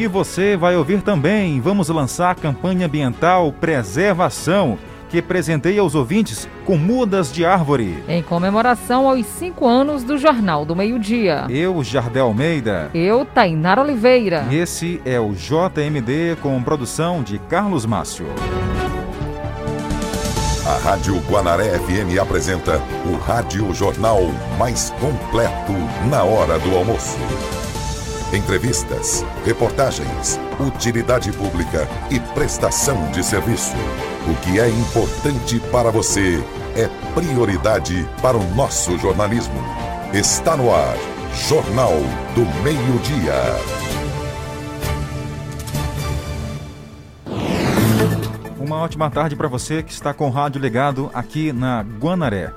E você vai ouvir também, vamos lançar a campanha ambiental Preservação, que presenteia os ouvintes com mudas de árvore. Em comemoração aos cinco anos do Jornal do Meio-Dia. Eu, Jardel Almeida. Eu, Tainara Oliveira. E esse é o JMD com produção de Carlos Márcio. A Rádio Guanaré FM apresenta o Rádio Jornal mais completo na hora do almoço. Entrevistas, reportagens, utilidade pública e prestação de serviço. O que é importante para você é prioridade para o nosso jornalismo. Está no ar, Jornal do Meio-Dia. Uma ótima tarde para você que está com o rádio ligado aqui na Guanaré.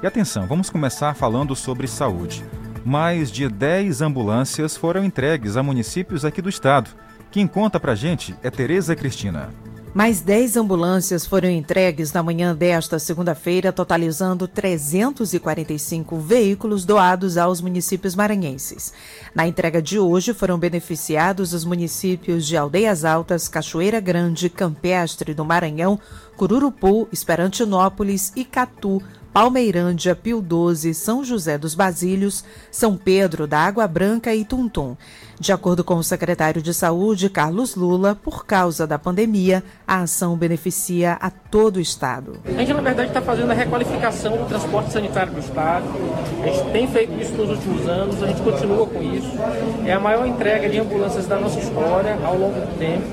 E atenção, vamos começar falando sobre saúde. Mais de 10 ambulâncias foram entregues a municípios aqui do estado. Quem conta pra gente é Tereza Cristina. Mais 10 ambulâncias foram entregues na manhã desta segunda-feira, totalizando 345 veículos doados aos municípios maranhenses. Na entrega de hoje foram beneficiados os municípios de Aldeias Altas, Cachoeira Grande, Campestre do Maranhão, Cururupu, Esperantinópolis, Icatu, Palmeirândia, Pio 12, São José dos Basílios, São Pedro da Água Branca e Tuntum. De acordo com o secretário de Saúde, Carlos Lula, por causa da pandemia, a ação beneficia a todo o Estado. A gente, na verdade, está fazendo a requalificação do transporte sanitário do Estado. A gente tem feito isso nos últimos anos, a gente continua com isso. É a maior entrega de ambulâncias da nossa história ao longo do tempo,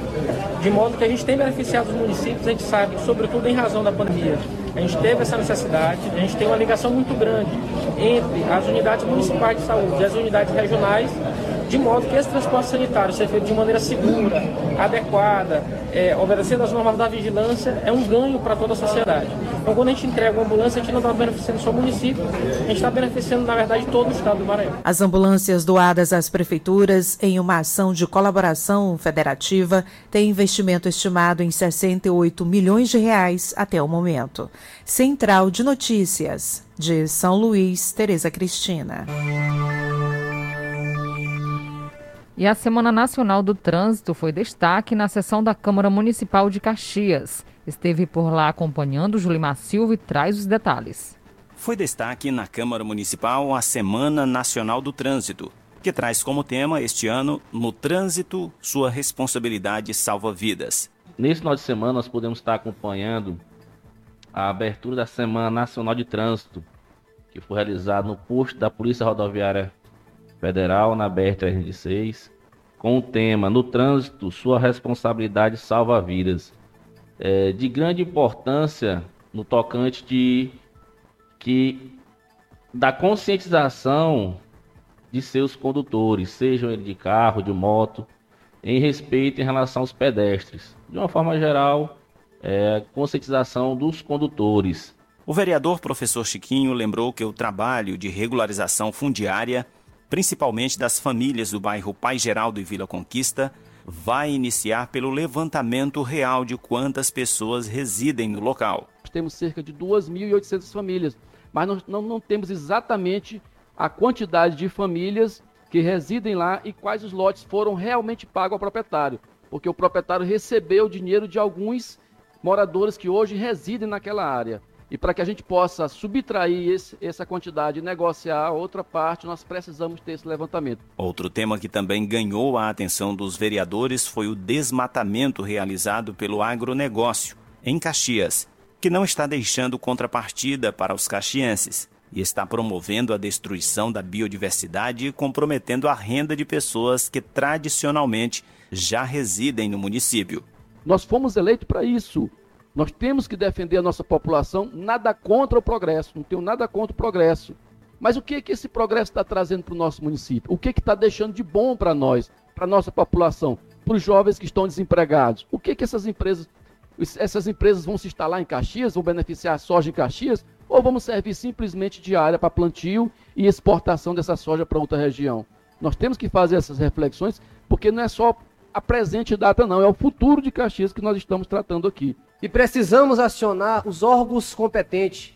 de modo que a gente tem beneficiado os municípios, a gente sabe, sobretudo em razão da pandemia a gente teve essa necessidade, a gente tem uma ligação muito grande entre as unidades municipais de saúde e as unidades regionais de modo que esse transporte sanitário seja feito de maneira segura, adequada, é, obedecendo às normas da vigilância, é um ganho para toda a sociedade. Então, quando a gente entrega uma ambulância, a gente não está beneficiando só o município, a gente está beneficiando, na verdade, todo o estado do Maranhão. As ambulâncias doadas às prefeituras em uma ação de colaboração federativa têm investimento estimado em 68 milhões de reais até o momento. Central de Notícias, de São Luís, Tereza Cristina. E a Semana Nacional do Trânsito foi destaque na sessão da Câmara Municipal de Caxias. Esteve por lá acompanhando Julimar Silva e traz os detalhes. Foi destaque na Câmara Municipal a Semana Nacional do Trânsito, que traz como tema este ano No Trânsito, sua responsabilidade salva vidas. Nesse final de semana nós podemos estar acompanhando a abertura da Semana Nacional de Trânsito, que foi realizada no posto da Polícia Rodoviária Federal na BR-316, com o tema No Trânsito, Sua Responsabilidade Salva Vidas. É, de grande importância no tocante de que da conscientização de seus condutores, sejam eles de carro, de moto, em respeito em relação aos pedestres. De uma forma geral, é, conscientização dos condutores. O vereador professor Chiquinho lembrou que o trabalho de regularização fundiária principalmente das famílias do bairro Pai Geraldo e Vila Conquista, vai iniciar pelo levantamento real de quantas pessoas residem no local. Temos cerca de 2.800 famílias, mas não, não, não temos exatamente a quantidade de famílias que residem lá e quais os lotes foram realmente pagos ao proprietário, porque o proprietário recebeu dinheiro de alguns moradores que hoje residem naquela área. E para que a gente possa subtrair esse, essa quantidade e negociar a outra parte, nós precisamos ter esse levantamento. Outro tema que também ganhou a atenção dos vereadores foi o desmatamento realizado pelo agronegócio, em Caxias, que não está deixando contrapartida para os caxienses e está promovendo a destruição da biodiversidade e comprometendo a renda de pessoas que tradicionalmente já residem no município. Nós fomos eleitos para isso. Nós temos que defender a nossa população, nada contra o progresso, não tenho nada contra o progresso. Mas o que, que esse progresso está trazendo para o nosso município? O que está deixando de bom para nós, para a nossa população, para os jovens que estão desempregados? O que, que essas empresas essas empresas vão se instalar em Caxias, vão beneficiar a soja em Caxias, ou vamos servir simplesmente de área para plantio e exportação dessa soja para outra região? Nós temos que fazer essas reflexões, porque não é só a presente data, não, é o futuro de Caxias que nós estamos tratando aqui. E precisamos acionar os órgãos competentes,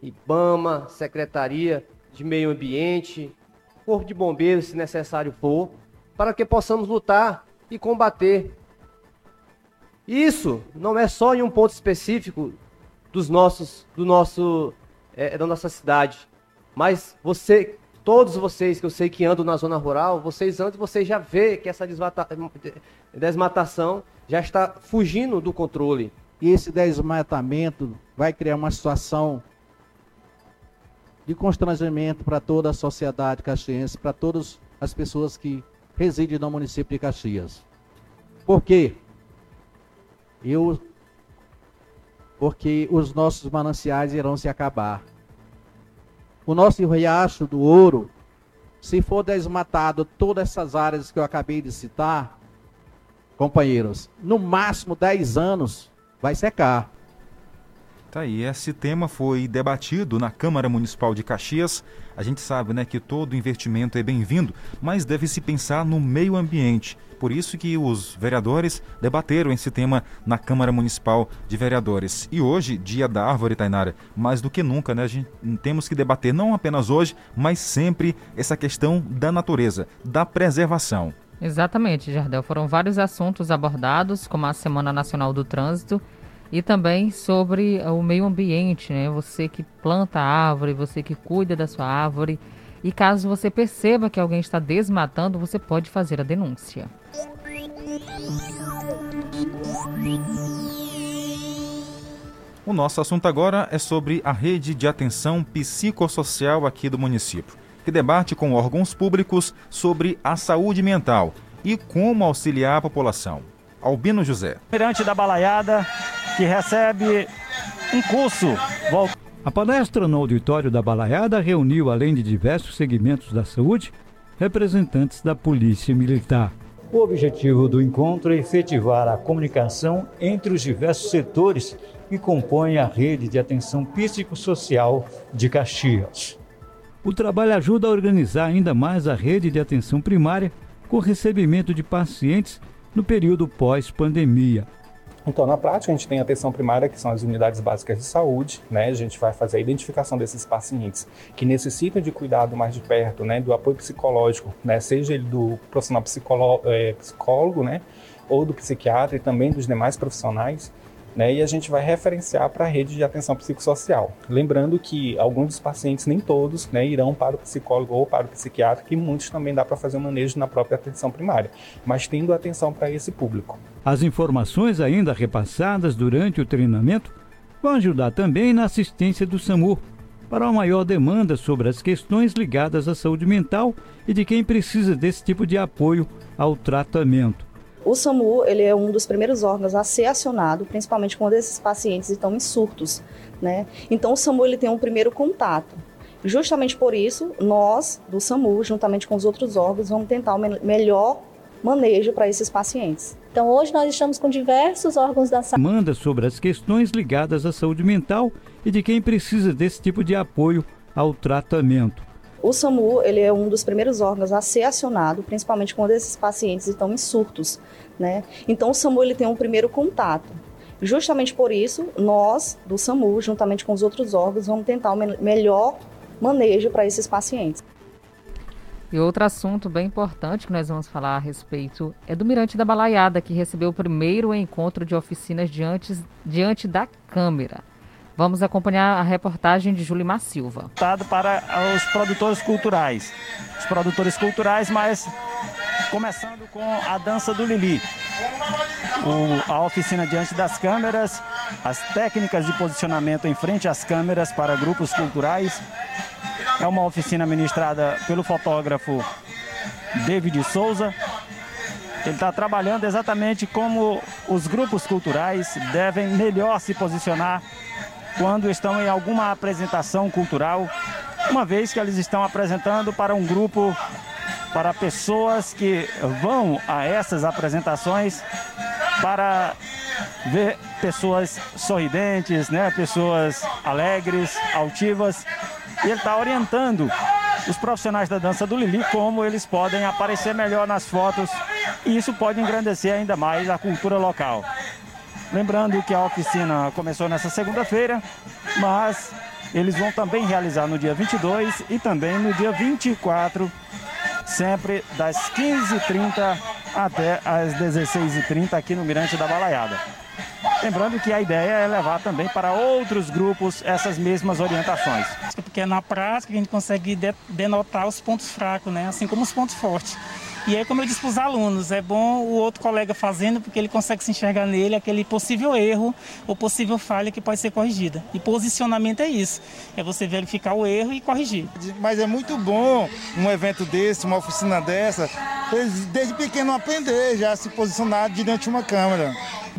IBAMA, Secretaria de Meio Ambiente, Corpo de Bombeiros, se necessário for, para que possamos lutar e combater. Isso não é só em um ponto específico dos nossos, do nosso, é, da nossa cidade, mas você, todos vocês que eu sei que andam na zona rural, vocês andam e vocês já vê que essa desmatação já está fugindo do controle. E esse desmatamento vai criar uma situação de constrangimento para toda a sociedade caxiense, para todas as pessoas que residem no município de Caxias. Por quê? Eu, porque os nossos mananciais irão se acabar. O nosso riacho do ouro, se for desmatado todas essas áreas que eu acabei de citar, companheiros, no máximo 10 anos vai secar. Tá aí, esse tema foi debatido na Câmara Municipal de Caxias. A gente sabe né, que todo investimento é bem-vindo, mas deve-se pensar no meio ambiente. Por isso que os vereadores debateram esse tema na Câmara Municipal de Vereadores. E hoje, dia da árvore, Tainara, mais do que nunca, né? A gente temos que debater não apenas hoje, mas sempre essa questão da natureza, da preservação. Exatamente, Jardel. Foram vários assuntos abordados, como a Semana Nacional do Trânsito e também sobre o meio ambiente, né? Você que planta árvore, você que cuida da sua árvore. E caso você perceba que alguém está desmatando, você pode fazer a denúncia. O nosso assunto agora é sobre a rede de atenção psicossocial aqui do município, que debate com órgãos públicos sobre a saúde mental e como auxiliar a população. Albino José. Mirante da Balaiada, que recebe um curso. A palestra no auditório da Balaiada reuniu, além de diversos segmentos da saúde, representantes da Polícia Militar. O objetivo do encontro é efetivar a comunicação entre os diversos setores que compõem a rede de atenção psicossocial de Caxias. O trabalho ajuda a organizar ainda mais a rede de atenção primária com recebimento de pacientes no período pós-pandemia. Então, na prática, a gente tem a atenção primária, que são as unidades básicas de saúde, né? A gente vai fazer a identificação desses pacientes que necessitam de cuidado mais de perto, né? Do apoio psicológico, né? Seja ele do profissional é, psicólogo, né? Ou do psiquiatra e também dos demais profissionais né, e a gente vai referenciar para a rede de atenção psicossocial. Lembrando que alguns dos pacientes, nem todos, né, irão para o psicólogo ou para o psiquiatra, que muitos também dá para fazer o manejo na própria atenção primária, mas tendo atenção para esse público. As informações ainda repassadas durante o treinamento vão ajudar também na assistência do SAMU para uma maior demanda sobre as questões ligadas à saúde mental e de quem precisa desse tipo de apoio ao tratamento. O SAMU ele é um dos primeiros órgãos a ser acionado, principalmente quando esses pacientes estão em surtos. Né? Então, o SAMU ele tem um primeiro contato. Justamente por isso, nós, do SAMU, juntamente com os outros órgãos, vamos tentar o melhor manejo para esses pacientes. Então, hoje nós estamos com diversos órgãos da saúde. Manda sobre as questões ligadas à saúde mental e de quem precisa desse tipo de apoio ao tratamento. O SAMU ele é um dos primeiros órgãos a ser acionado, principalmente quando esses pacientes estão em surtos. Né? Então, o SAMU ele tem um primeiro contato. Justamente por isso, nós, do SAMU, juntamente com os outros órgãos, vamos tentar o melhor manejo para esses pacientes. E outro assunto bem importante que nós vamos falar a respeito é do Mirante da Balaiada, que recebeu o primeiro encontro de oficinas diante, diante da câmera. Vamos acompanhar a reportagem de Julimar Silva. Para os produtores culturais. Os produtores culturais, mas começando com a dança do Lili. O, a oficina diante das câmeras, as técnicas de posicionamento em frente às câmeras para grupos culturais. É uma oficina ministrada pelo fotógrafo David Souza. Ele está trabalhando exatamente como os grupos culturais devem melhor se posicionar quando estão em alguma apresentação cultural, uma vez que eles estão apresentando para um grupo, para pessoas que vão a essas apresentações para ver pessoas sorridentes, né? pessoas alegres, altivas. E ele está orientando os profissionais da dança do Lili como eles podem aparecer melhor nas fotos e isso pode engrandecer ainda mais a cultura local. Lembrando que a oficina começou nessa segunda-feira, mas eles vão também realizar no dia 22 e também no dia 24 sempre das 15h30 até as 16h30 aqui no Mirante da Balaiada. Lembrando que a ideia é levar também para outros grupos essas mesmas orientações. Porque na prática a gente consegue denotar os pontos fracos, né? assim como os pontos fortes. E aí, como eu disse para os alunos, é bom o outro colega fazendo, porque ele consegue se enxergar nele aquele possível erro ou possível falha que pode ser corrigida. E posicionamento é isso, é você verificar o erro e corrigir. Mas é muito bom um evento desse, uma oficina dessa, desde pequeno aprender já a se posicionar diante de uma câmera.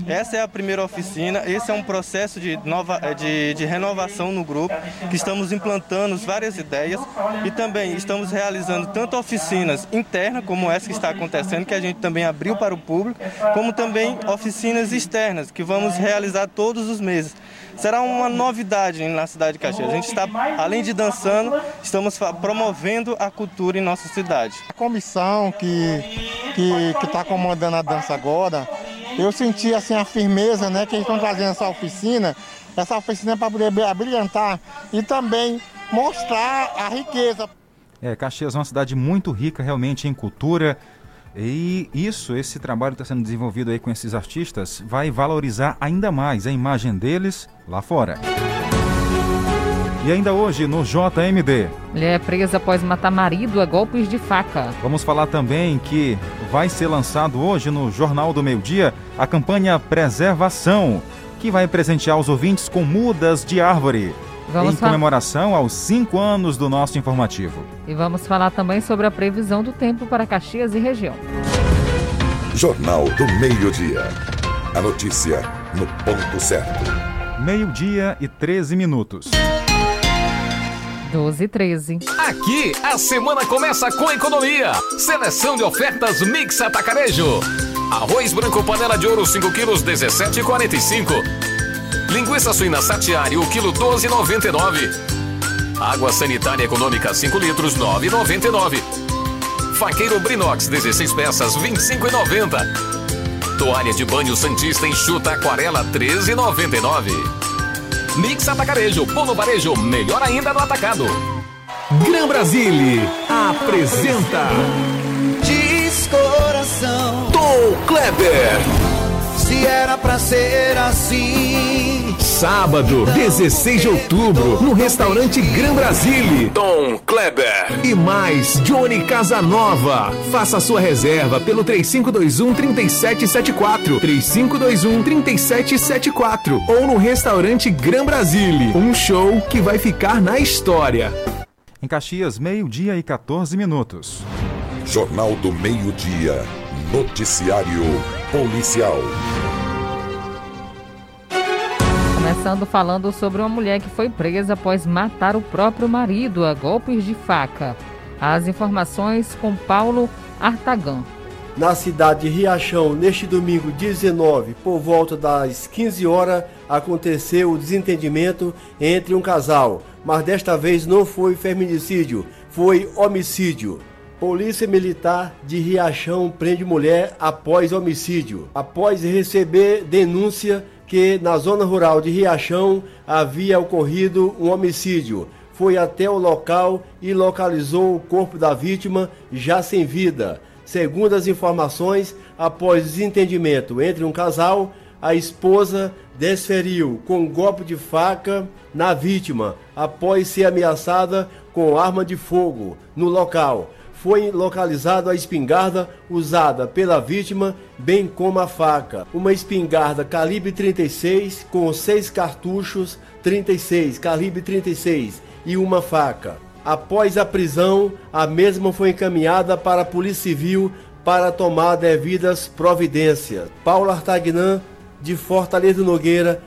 Essa é a primeira oficina, esse é um processo de, nova, eh, de, de renovação no grupo, que estamos implantando várias ideias e também estamos realizando tanto oficinas internas, como essa que está acontecendo, que a gente também abriu para o público, como também oficinas externas, que vamos realizar todos os meses será uma novidade na cidade de Caxias. A gente está, além de dançando, estamos promovendo a cultura em nossa cidade. A comissão que que está comandando a dança agora, eu senti assim a firmeza, né, que eles estão trazendo essa oficina, essa oficina para poder brilhantar e também mostrar a riqueza. É, Caxias é uma cidade muito rica realmente em cultura. E isso, esse trabalho que está sendo desenvolvido aí com esses artistas, vai valorizar ainda mais a imagem deles lá fora. E ainda hoje no JMD. Mulher é presa após matar marido a golpes de faca. Vamos falar também que vai ser lançado hoje no Jornal do Meio Dia a campanha Preservação, que vai presentear os ouvintes com mudas de árvore. Vamos em comemoração aos cinco anos do nosso informativo. E vamos falar também sobre a previsão do tempo para Caxias e região. Jornal do Meio-Dia. A notícia no ponto certo. Meio-dia e 13 minutos. 12 e 13. Aqui, a semana começa com economia. Seleção de ofertas Mix Atacarejo. Arroz branco panela de ouro 5 quilos 17,45. Linguiça suína satiário quilo 12,99. Água sanitária econômica 5 litros 9,99. Faqueiro Brinox 16 peças 25,90. Toalha de banho Santista enxuta aquarela 13,99. Mix Atacarejo, Polo Varejo, melhor ainda no atacado. Gran Brasile apresenta Diz coração Tom Kleber Se era pra ser assim Sábado, 16 de outubro, no restaurante Gran Brasile. Tom Kleber. E mais, Johnny Casanova. Faça sua reserva pelo 3521 3774. 3521 3774. Ou no restaurante Gran Brasile. Um show que vai ficar na história. Em Caxias, meio-dia e 14 minutos. Jornal do Meio-Dia. Noticiário Policial. Começando falando sobre uma mulher que foi presa após matar o próprio marido a golpes de faca. As informações com Paulo Artagan. Na cidade de Riachão, neste domingo 19, por volta das 15 horas, aconteceu o desentendimento entre um casal, mas desta vez não foi feminicídio, foi homicídio. Polícia Militar de Riachão prende mulher após homicídio. Após receber denúncia que na zona rural de Riachão havia ocorrido um homicídio. Foi até o local e localizou o corpo da vítima já sem vida. Segundo as informações, após desentendimento entre um casal, a esposa desferiu com um golpe de faca na vítima após ser ameaçada com arma de fogo no local foi localizado a espingarda usada pela vítima, bem como a faca. Uma espingarda calibre 36 com seis cartuchos 36, calibre 36 e uma faca. Após a prisão, a mesma foi encaminhada para a Polícia Civil para tomar devidas providências. Paulo Artagnan, de Fortaleza Nogueira.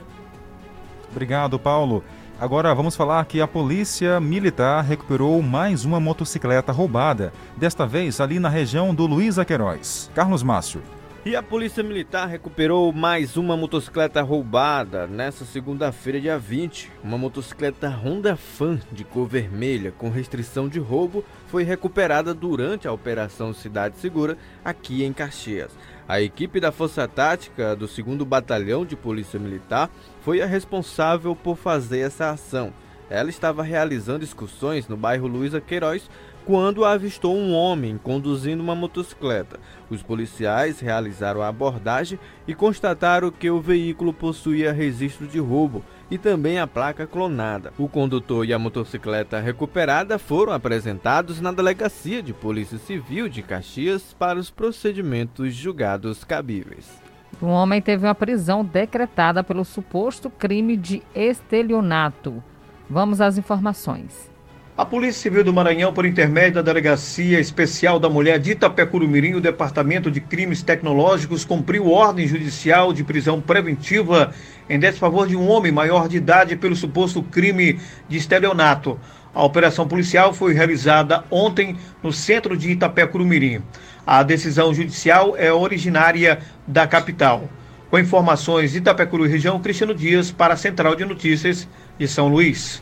Obrigado, Paulo. Agora vamos falar que a polícia militar recuperou mais uma motocicleta roubada, desta vez ali na região do Luiz Aqueiroz. Carlos Márcio. E a Polícia Militar recuperou mais uma motocicleta roubada nessa segunda-feira, dia 20. Uma motocicleta Honda Fan de cor vermelha com restrição de roubo foi recuperada durante a Operação Cidade Segura aqui em Caxias. A equipe da Força Tática do 2 Batalhão de Polícia Militar foi a responsável por fazer essa ação. Ela estava realizando excursões no bairro Luiza Queiroz quando avistou um homem conduzindo uma motocicleta. Os policiais realizaram a abordagem e constataram que o veículo possuía registro de roubo e também a placa clonada. O condutor e a motocicleta recuperada foram apresentados na Delegacia de Polícia Civil de Caxias para os procedimentos julgados cabíveis. Um homem teve uma prisão decretada pelo suposto crime de estelionato. Vamos às informações. A Polícia Civil do Maranhão, por intermédio da Delegacia Especial da Mulher de Itapecurumirim, o Departamento de Crimes Tecnológicos, cumpriu ordem judicial de prisão preventiva em desfavor de um homem maior de idade pelo suposto crime de estelionato. A operação policial foi realizada ontem no centro de Itapecurumirim. A decisão judicial é originária da capital. Com informações de Itapecuru região, Cristiano Dias para a Central de Notícias de São Luís.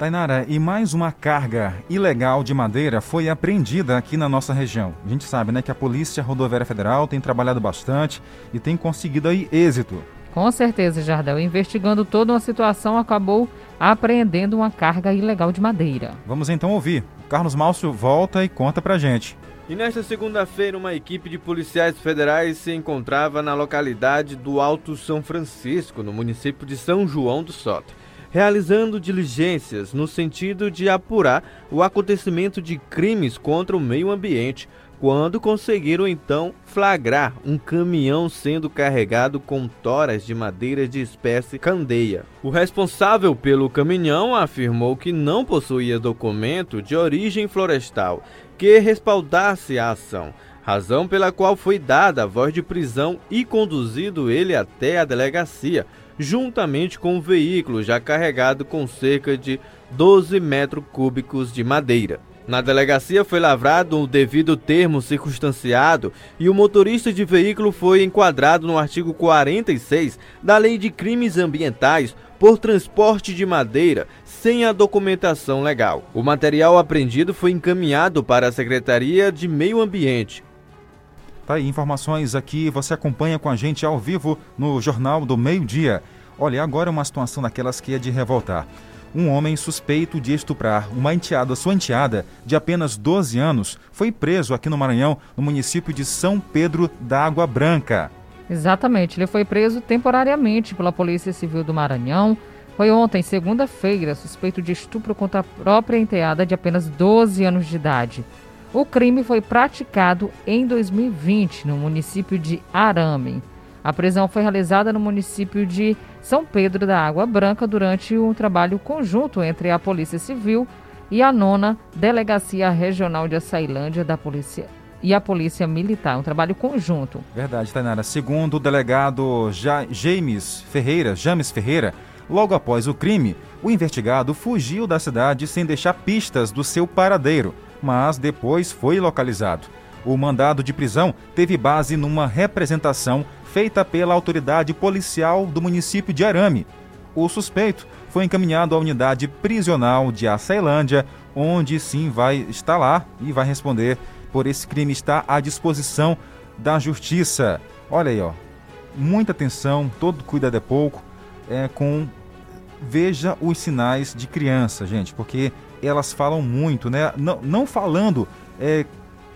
Tainara, e mais uma carga ilegal de madeira foi apreendida aqui na nossa região. A gente sabe, né, que a Polícia Rodoviária Federal tem trabalhado bastante e tem conseguido aí êxito. Com certeza, Jardel. Investigando toda uma situação, acabou apreendendo uma carga ilegal de madeira. Vamos então ouvir. Carlos Márcio volta e conta pra gente. E nesta segunda-feira, uma equipe de policiais federais se encontrava na localidade do Alto São Francisco, no município de São João do Soto realizando diligências no sentido de apurar o acontecimento de crimes contra o meio ambiente, quando conseguiram então flagrar um caminhão sendo carregado com toras de madeira de espécie candeia. O responsável pelo caminhão afirmou que não possuía documento de origem florestal que respaldasse a ação, razão pela qual foi dada a voz de prisão e conduzido ele até a delegacia, juntamente com o veículo já carregado com cerca de 12 metros cúbicos de madeira. Na delegacia foi lavrado o devido termo circunstanciado e o motorista de veículo foi enquadrado no artigo 46 da Lei de Crimes Ambientais por transporte de madeira sem a documentação legal. O material apreendido foi encaminhado para a Secretaria de Meio Ambiente, Tá aí, informações aqui, você acompanha com a gente ao vivo no Jornal do Meio Dia. Olha, agora é uma situação daquelas que é de revoltar. Um homem suspeito de estuprar uma enteada, sua enteada, de apenas 12 anos, foi preso aqui no Maranhão, no município de São Pedro da Água Branca. Exatamente, ele foi preso temporariamente pela Polícia Civil do Maranhão. Foi ontem, segunda-feira, suspeito de estupro contra a própria enteada de apenas 12 anos de idade. O crime foi praticado em 2020 no município de Arame. A prisão foi realizada no município de São Pedro da Água Branca durante um trabalho conjunto entre a Polícia Civil e a nona Delegacia Regional de Açailândia da Polícia e a Polícia Militar, um trabalho conjunto. Verdade, Tainara. Segundo o delegado James Ferreira, James Ferreira, logo após o crime, o investigado fugiu da cidade sem deixar pistas do seu paradeiro mas depois foi localizado. O mandado de prisão teve base numa representação feita pela autoridade policial do município de Arame. O suspeito foi encaminhado à unidade prisional de Açailândia, onde sim vai estar lá e vai responder por esse crime. Está à disposição da justiça. Olha aí, ó. Muita atenção, todo cuidado é pouco. É, com veja os sinais de criança, gente, porque elas falam muito, né? Não, não falando, é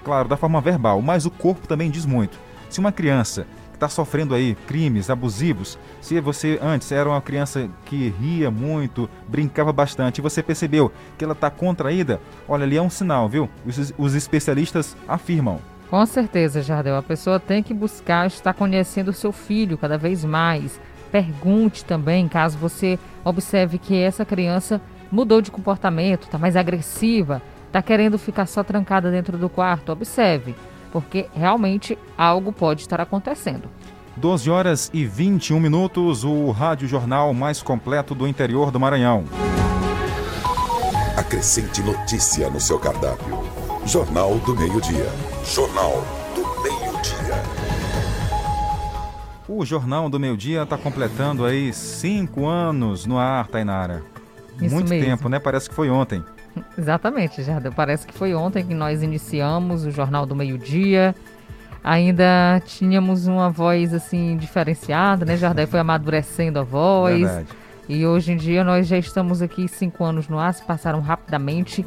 claro, da forma verbal, mas o corpo também diz muito. Se uma criança está sofrendo aí crimes abusivos, se você antes era uma criança que ria muito, brincava bastante, e você percebeu que ela está contraída, olha, ali é um sinal, viu? Os, os especialistas afirmam. Com certeza, Jardel. A pessoa tem que buscar estar conhecendo o seu filho cada vez mais. Pergunte também, caso você observe que essa criança mudou de comportamento, está mais agressiva, está querendo ficar só trancada dentro do quarto, observe, porque realmente algo pode estar acontecendo. 12 horas e 21 minutos, o Rádio Jornal mais completo do interior do Maranhão. Acrescente notícia no seu cardápio. Jornal do Meio-Dia. Jornal do Meio-Dia. O Jornal do Meio-Dia está completando aí cinco anos no ar, Tainara. Isso Muito mesmo. tempo, né? Parece que foi ontem. Exatamente, Jardel. Parece que foi ontem que nós iniciamos o Jornal do Meio-Dia. Ainda tínhamos uma voz assim diferenciada, né, Jardel? Foi amadurecendo a voz. Verdade. E hoje em dia nós já estamos aqui cinco anos no ar, se passaram rapidamente.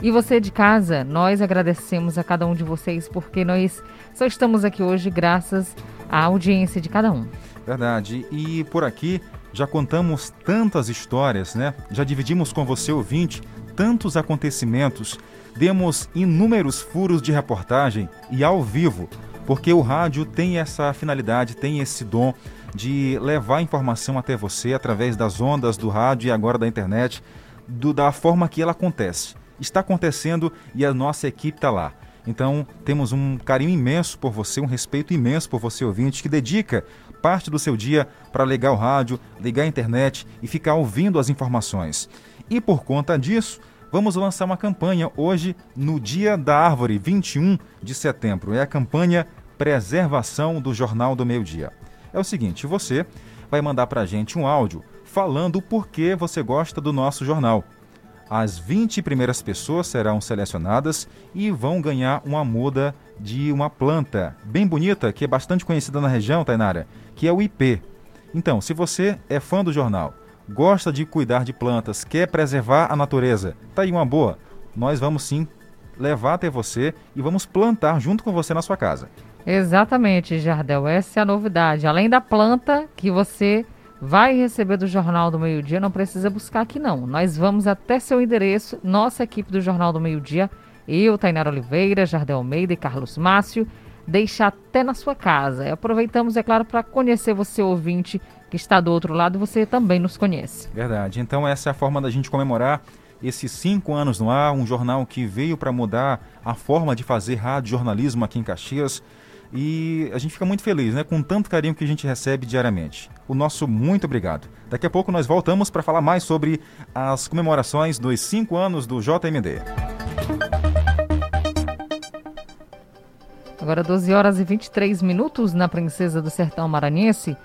E você de casa, nós agradecemos a cada um de vocês porque nós só estamos aqui hoje graças à audiência de cada um. Verdade. E por aqui já contamos tantas histórias, né? Já dividimos com você, ouvinte, tantos acontecimentos, demos inúmeros furos de reportagem e ao vivo, porque o rádio tem essa finalidade, tem esse dom de levar informação até você através das ondas do rádio e agora da internet, do, da forma que ela acontece. Está acontecendo e a nossa equipe está lá. Então, temos um carinho imenso por você, um respeito imenso por você, ouvinte, que dedica parte do seu dia para ligar o rádio, ligar a internet e ficar ouvindo as informações. E por conta disso, vamos lançar uma campanha hoje no Dia da Árvore, 21 de setembro. É a campanha Preservação do Jornal do Meio Dia é o seguinte: você vai mandar para a gente um áudio falando o porquê você gosta do nosso jornal. As 20 primeiras pessoas serão selecionadas e vão ganhar uma muda de uma planta bem bonita, que é bastante conhecida na região, Tainara, que é o IP. Então, se você é fã do jornal, gosta de cuidar de plantas, quer preservar a natureza, tá aí uma boa. Nós vamos sim levar até você e vamos plantar junto com você na sua casa. Exatamente, Jardel. Essa é a novidade. Além da planta que você vai receber do Jornal do Meio Dia, não precisa buscar aqui não. Nós vamos até seu endereço, nossa equipe do Jornal do Meio Dia, eu, Tainara Oliveira, Jardel Almeida e Carlos Márcio, deixar até na sua casa. E aproveitamos, é claro, para conhecer você, ouvinte, que está do outro lado, você também nos conhece. Verdade. Então essa é a forma da gente comemorar esses cinco anos no ar, um jornal que veio para mudar a forma de fazer rádio jornalismo aqui em Caxias. E a gente fica muito feliz, né, com tanto carinho que a gente recebe diariamente. O nosso muito obrigado. Daqui a pouco nós voltamos para falar mais sobre as comemorações dos cinco anos do JMD. Agora 12 horas e 23 minutos na Princesa do Sertão Maranhense.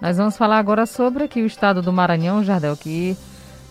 Nós vamos falar agora sobre aqui o estado do Maranhão, Jardel, que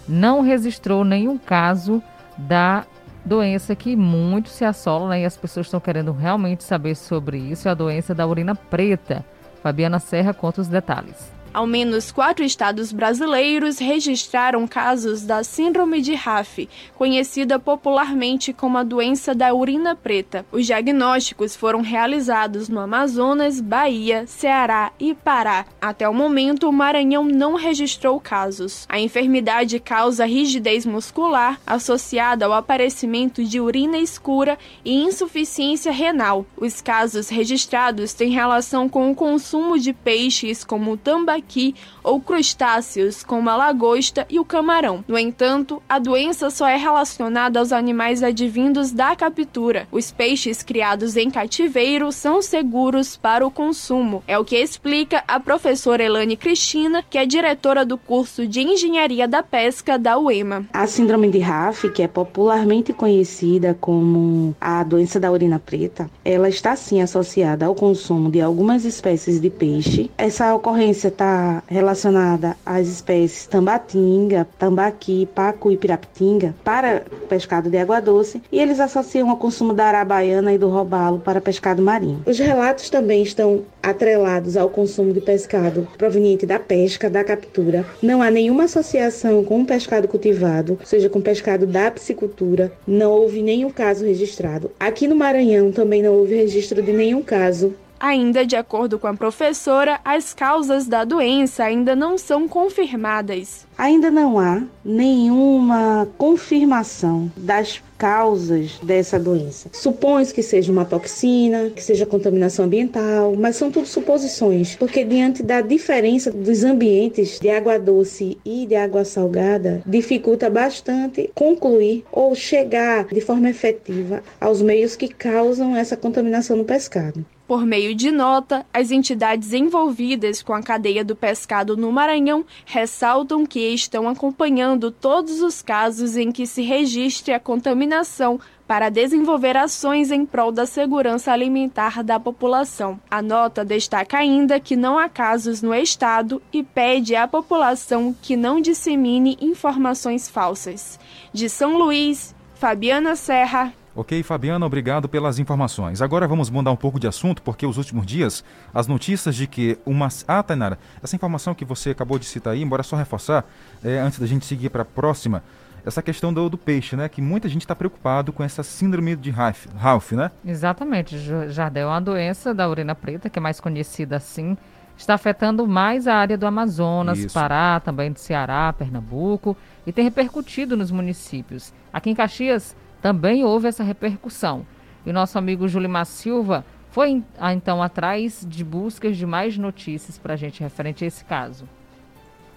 não registrou nenhum caso da doença que muito se assola né, e as pessoas estão querendo realmente saber sobre isso, é a doença da urina preta. Fabiana Serra conta os detalhes. Ao menos quatro estados brasileiros registraram casos da Síndrome de Raff, conhecida popularmente como a doença da urina preta. Os diagnósticos foram realizados no Amazonas, Bahia, Ceará e Pará. Até o momento, o Maranhão não registrou casos. A enfermidade causa rigidez muscular associada ao aparecimento de urina escura e insuficiência renal. Os casos registrados têm relação com o consumo de peixes como o tambaqui tambaqui ou crustáceos, como a lagosta e o camarão. No entanto, a doença só é relacionada aos animais advindos da captura. Os peixes criados em cativeiro são seguros para o consumo. É o que explica a professora Elane Cristina, que é diretora do curso de Engenharia da Pesca da UEMA. A síndrome de Raff, que é popularmente conhecida como a doença da urina preta, ela está sim associada ao consumo de algumas espécies de peixe. Essa ocorrência está relacionada às espécies tambatinga, tambaqui, pacu e pirapitinga para pescado de água doce e eles associam ao consumo da arabaiana e do robalo para pescado marinho. Os relatos também estão atrelados ao consumo de pescado proveniente da pesca, da captura. Não há nenhuma associação com o pescado cultivado, seja com pescado da piscicultura. Não houve nenhum caso registrado. Aqui no Maranhão também não houve registro de nenhum caso Ainda de acordo com a professora, as causas da doença ainda não são confirmadas. Ainda não há nenhuma confirmação das causas dessa doença. Supõe-se que seja uma toxina, que seja contaminação ambiental, mas são tudo suposições, porque diante da diferença dos ambientes de água doce e de água salgada, dificulta bastante concluir ou chegar de forma efetiva aos meios que causam essa contaminação no pescado. Por meio de nota, as entidades envolvidas com a cadeia do pescado no Maranhão ressaltam que estão acompanhando todos os casos em que se registre a contaminação para desenvolver ações em prol da segurança alimentar da população. A nota destaca ainda que não há casos no estado e pede à população que não dissemine informações falsas. De São Luís, Fabiana Serra, Ok, Fabiana, obrigado pelas informações. Agora vamos mudar um pouco de assunto, porque os últimos dias, as notícias de que uma. Ah, Tainara, essa informação que você acabou de citar aí, embora só reforçar, é, antes da gente seguir para a próxima, essa questão do, do peixe, né? Que muita gente está preocupado com essa síndrome de Ralph, Ralph, né? Exatamente, Jardel. É uma doença da urina preta, que é mais conhecida assim, está afetando mais a área do Amazonas, Isso. Pará, também de Ceará, Pernambuco, e tem repercutido nos municípios. Aqui em Caxias também houve essa repercussão. E nosso amigo Julimar Silva foi então atrás de buscas de mais notícias para a gente referente a esse caso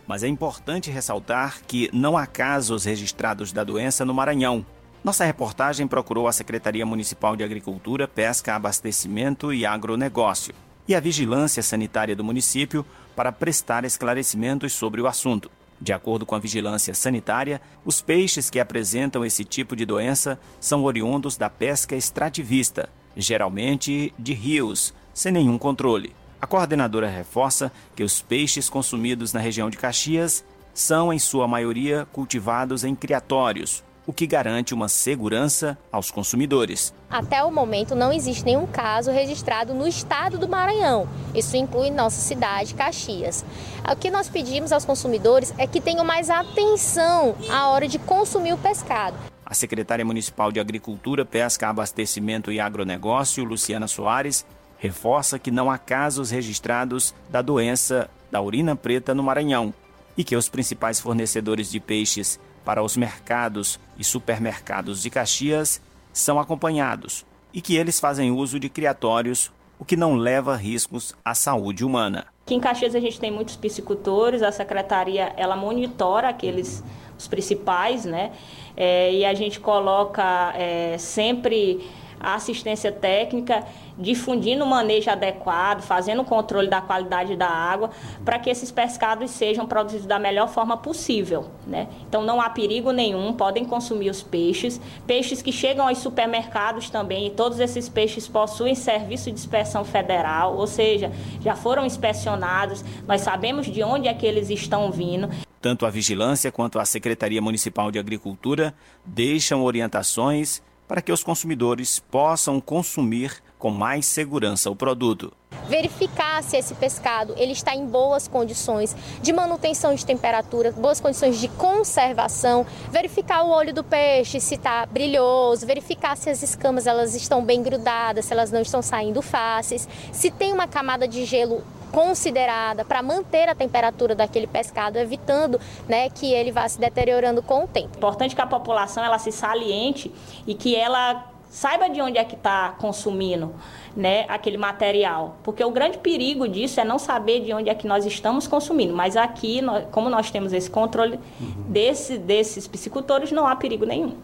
mas é importante ressaltar que não há casos registrados da doença no Maranhão. Nossa reportagem procurou a Secretaria Municipal de Agricultura, Pesca, Abastecimento e Agronegócio e a Vigilância Sanitária do município para prestar esclarecimentos sobre o assunto. De acordo com a Vigilância Sanitária, os peixes que apresentam esse tipo de doença são oriundos da pesca extrativista, geralmente de rios, sem nenhum controle. A coordenadora reforça que os peixes consumidos na região de Caxias são, em sua maioria, cultivados em criatórios, o que garante uma segurança aos consumidores. Até o momento não existe nenhum caso registrado no estado do Maranhão. Isso inclui nossa cidade, Caxias. O que nós pedimos aos consumidores é que tenham mais atenção à hora de consumir o pescado. A secretária municipal de Agricultura, Pesca, Abastecimento e Agronegócio, Luciana Soares, reforça que não há casos registrados da doença da urina preta no Maranhão e que os principais fornecedores de peixes para os mercados e supermercados de Caxias são acompanhados e que eles fazem uso de criatórios, o que não leva riscos à saúde humana. Aqui em Caxias a gente tem muitos piscicultores, a secretaria ela monitora aqueles os principais, né? É, e a gente coloca é, sempre a assistência técnica, difundindo o manejo adequado, fazendo o controle da qualidade da água, para que esses pescados sejam produzidos da melhor forma possível. Né? Então não há perigo nenhum, podem consumir os peixes. Peixes que chegam aos supermercados também, e todos esses peixes possuem serviço de inspeção federal, ou seja, já foram inspecionados, nós sabemos de onde é que eles estão vindo. Tanto a vigilância quanto a Secretaria Municipal de Agricultura deixam orientações para que os consumidores possam consumir com mais segurança o produto. Verificar se esse pescado ele está em boas condições de manutenção de temperatura, boas condições de conservação, verificar o olho do peixe se está brilhoso, verificar se as escamas elas estão bem grudadas, se elas não estão saindo fáceis, se tem uma camada de gelo considerada para manter a temperatura daquele pescado, evitando né, que ele vá se deteriorando com o tempo. Importante que a população ela se saliente e que ela saiba de onde é que está consumindo né, aquele material. Porque o grande perigo disso é não saber de onde é que nós estamos consumindo. Mas aqui, nós, como nós temos esse controle uhum. desse, desses piscicultores, não há perigo nenhum.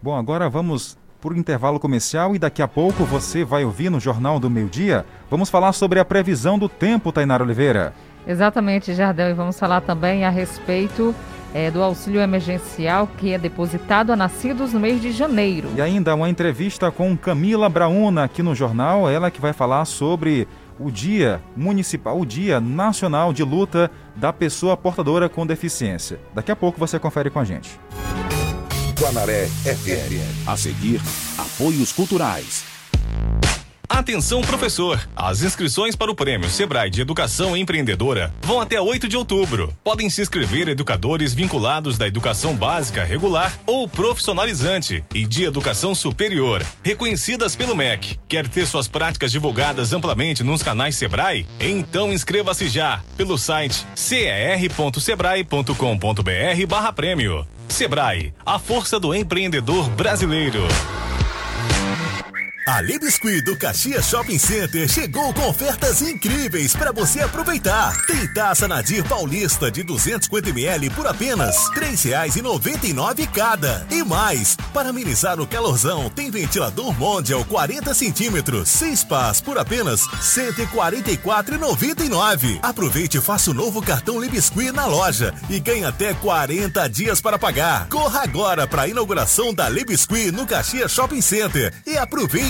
Bom, agora vamos por intervalo comercial e daqui a pouco você vai ouvir no Jornal do Meio Dia. Vamos falar sobre a previsão do tempo, Tainara Oliveira. Exatamente, Jardel, e vamos falar também a respeito é, do auxílio emergencial que é depositado a nascidos no mês de janeiro. E ainda uma entrevista com Camila Brauna aqui no jornal, ela que vai falar sobre o Dia Municipal, o Dia Nacional de Luta da Pessoa Portadora com Deficiência. Daqui a pouco você confere com a gente. Guanaré FM. A seguir, apoios culturais. Atenção, professor! As inscrições para o Prêmio Sebrae de Educação Empreendedora vão até 8 de outubro. Podem se inscrever educadores vinculados da educação básica regular ou profissionalizante e de educação superior, reconhecidas pelo MEC. Quer ter suas práticas divulgadas amplamente nos canais Sebrae? Então inscreva-se já pelo site cer.sebrae.com.br/barra prêmio. Sebrae, a força do empreendedor brasileiro. A Lebiscuit do Caxias Shopping Center chegou com ofertas incríveis para você aproveitar. Tem taça Nadir Paulista de 250ml por apenas R$ 3,99 cada. E mais, para amenizar o calorzão, tem ventilador Mondial 40 centímetros, 6 pás por apenas R$ 144,99. Aproveite e faça o novo cartão Lebiscuit na loja e ganhe até 40 dias para pagar. Corra agora para a inauguração da Lebiscuit no Caxias Shopping Center e aproveite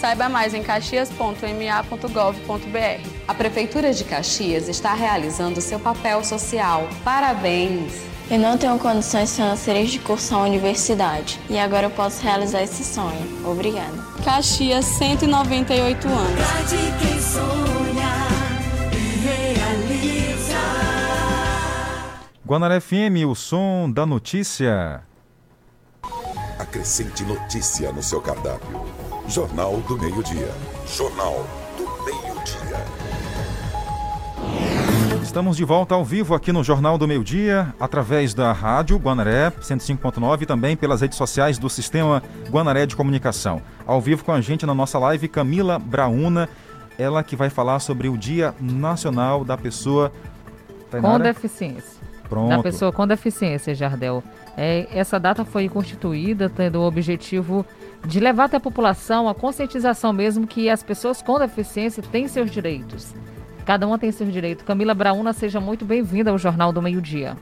Saiba mais em caxias.ma.gov.br. A Prefeitura de Caxias está realizando seu papel social. Parabéns! Eu não tenho condições financeiras de cursar a universidade e agora eu posso realizar esse sonho. Obrigada. Caxias, 198 anos. quem sonha e realiza. Guanaré FM, o som da notícia. Acrescente notícia no seu cardápio. Jornal do Meio-Dia. Jornal do Meio-Dia. Estamos de volta ao vivo aqui no Jornal do Meio Dia, através da rádio Guanaré 105.9 e também pelas redes sociais do Sistema Guanaré de Comunicação. Ao vivo com a gente na nossa live, Camila Brauna, ela que vai falar sobre o Dia Nacional da Pessoa Tainara? com Deficiência. Pronto. Da pessoa com deficiência, Jardel. É, essa data foi constituída tendo o objetivo de levar até a população a conscientização mesmo que as pessoas com deficiência têm seus direitos. Cada uma tem seus direitos. Camila Brauna, seja muito bem-vinda ao Jornal do Meio Dia.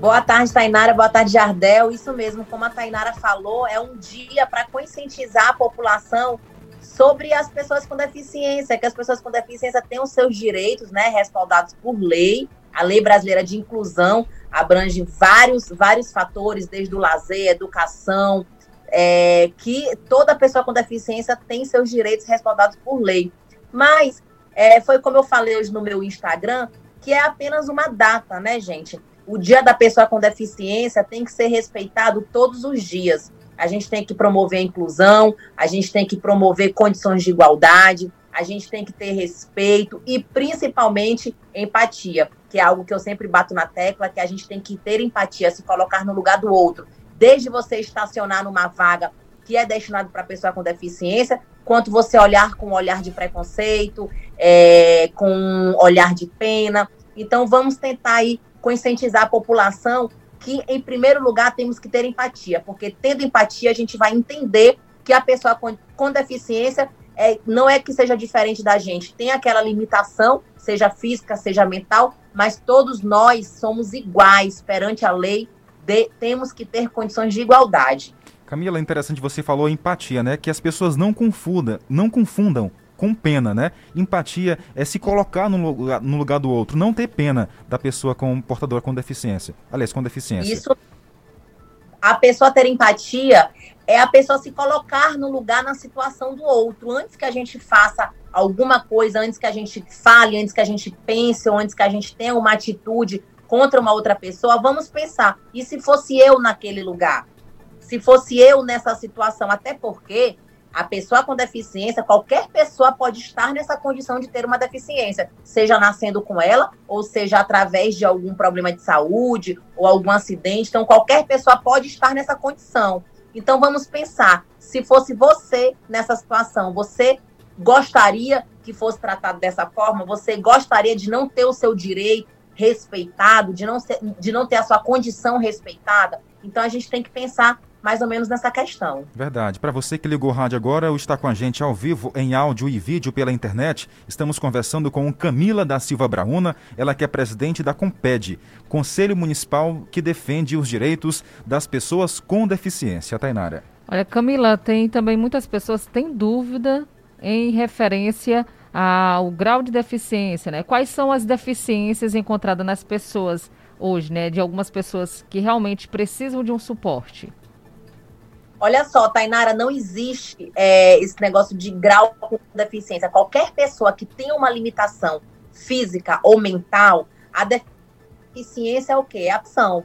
Boa tarde, Tainara. Boa tarde, Jardel. Isso mesmo, como a Tainara falou, é um dia para conscientizar a população sobre as pessoas com deficiência, que as pessoas com deficiência têm os seus direitos, né, respaldados por lei. A Lei Brasileira de Inclusão abrange vários, vários fatores, desde o lazer, educação, é, que toda pessoa com deficiência tem seus direitos respaldados por lei. Mas é, foi como eu falei hoje no meu Instagram, que é apenas uma data, né, gente? O dia da pessoa com deficiência tem que ser respeitado todos os dias. A gente tem que promover a inclusão, a gente tem que promover condições de igualdade, a gente tem que ter respeito e principalmente empatia, que é algo que eu sempre bato na tecla, que a gente tem que ter empatia, se colocar no lugar do outro. Desde você estacionar numa vaga que é destinado para pessoa com deficiência, quanto você olhar com um olhar de preconceito, é, com um olhar de pena. Então, vamos tentar aí conscientizar a população que, em primeiro lugar, temos que ter empatia, porque tendo empatia, a gente vai entender que a pessoa com, com deficiência é, não é que seja diferente da gente, tem aquela limitação, seja física, seja mental, mas todos nós somos iguais perante a lei, de, temos que ter condições de igualdade. Camila, interessante você falou empatia, né? Que as pessoas não confundam, não confundam com pena, né? Empatia é se colocar no lugar, no lugar do outro, não ter pena da pessoa com portador com deficiência. Aliás, com deficiência. Isso. A pessoa ter empatia é a pessoa se colocar no lugar, na situação do outro. Antes que a gente faça alguma coisa, antes que a gente fale, antes que a gente pense, ou antes que a gente tenha uma atitude contra uma outra pessoa, vamos pensar: e se fosse eu naquele lugar? Se fosse eu nessa situação? Até porque a pessoa com deficiência, qualquer pessoa pode estar nessa condição de ter uma deficiência, seja nascendo com ela, ou seja através de algum problema de saúde ou algum acidente. Então, qualquer pessoa pode estar nessa condição. Então, vamos pensar: se fosse você nessa situação, você gostaria que fosse tratado dessa forma? Você gostaria de não ter o seu direito respeitado, de não, ser, de não ter a sua condição respeitada? Então, a gente tem que pensar mais ou menos nessa questão. Verdade. Para você que ligou o rádio agora ou está com a gente ao vivo em áudio e vídeo pela internet, estamos conversando com Camila da Silva Brauna, ela que é presidente da Comped, Conselho Municipal que defende os direitos das pessoas com deficiência. Tainara. Olha, Camila, tem também muitas pessoas que têm dúvida em referência ao grau de deficiência, né? Quais são as deficiências encontradas nas pessoas hoje, né? De algumas pessoas que realmente precisam de um suporte. Olha só, Tainara, não existe é, esse negócio de grau com deficiência. Qualquer pessoa que tenha uma limitação física ou mental, a deficiência é o quê? É ação.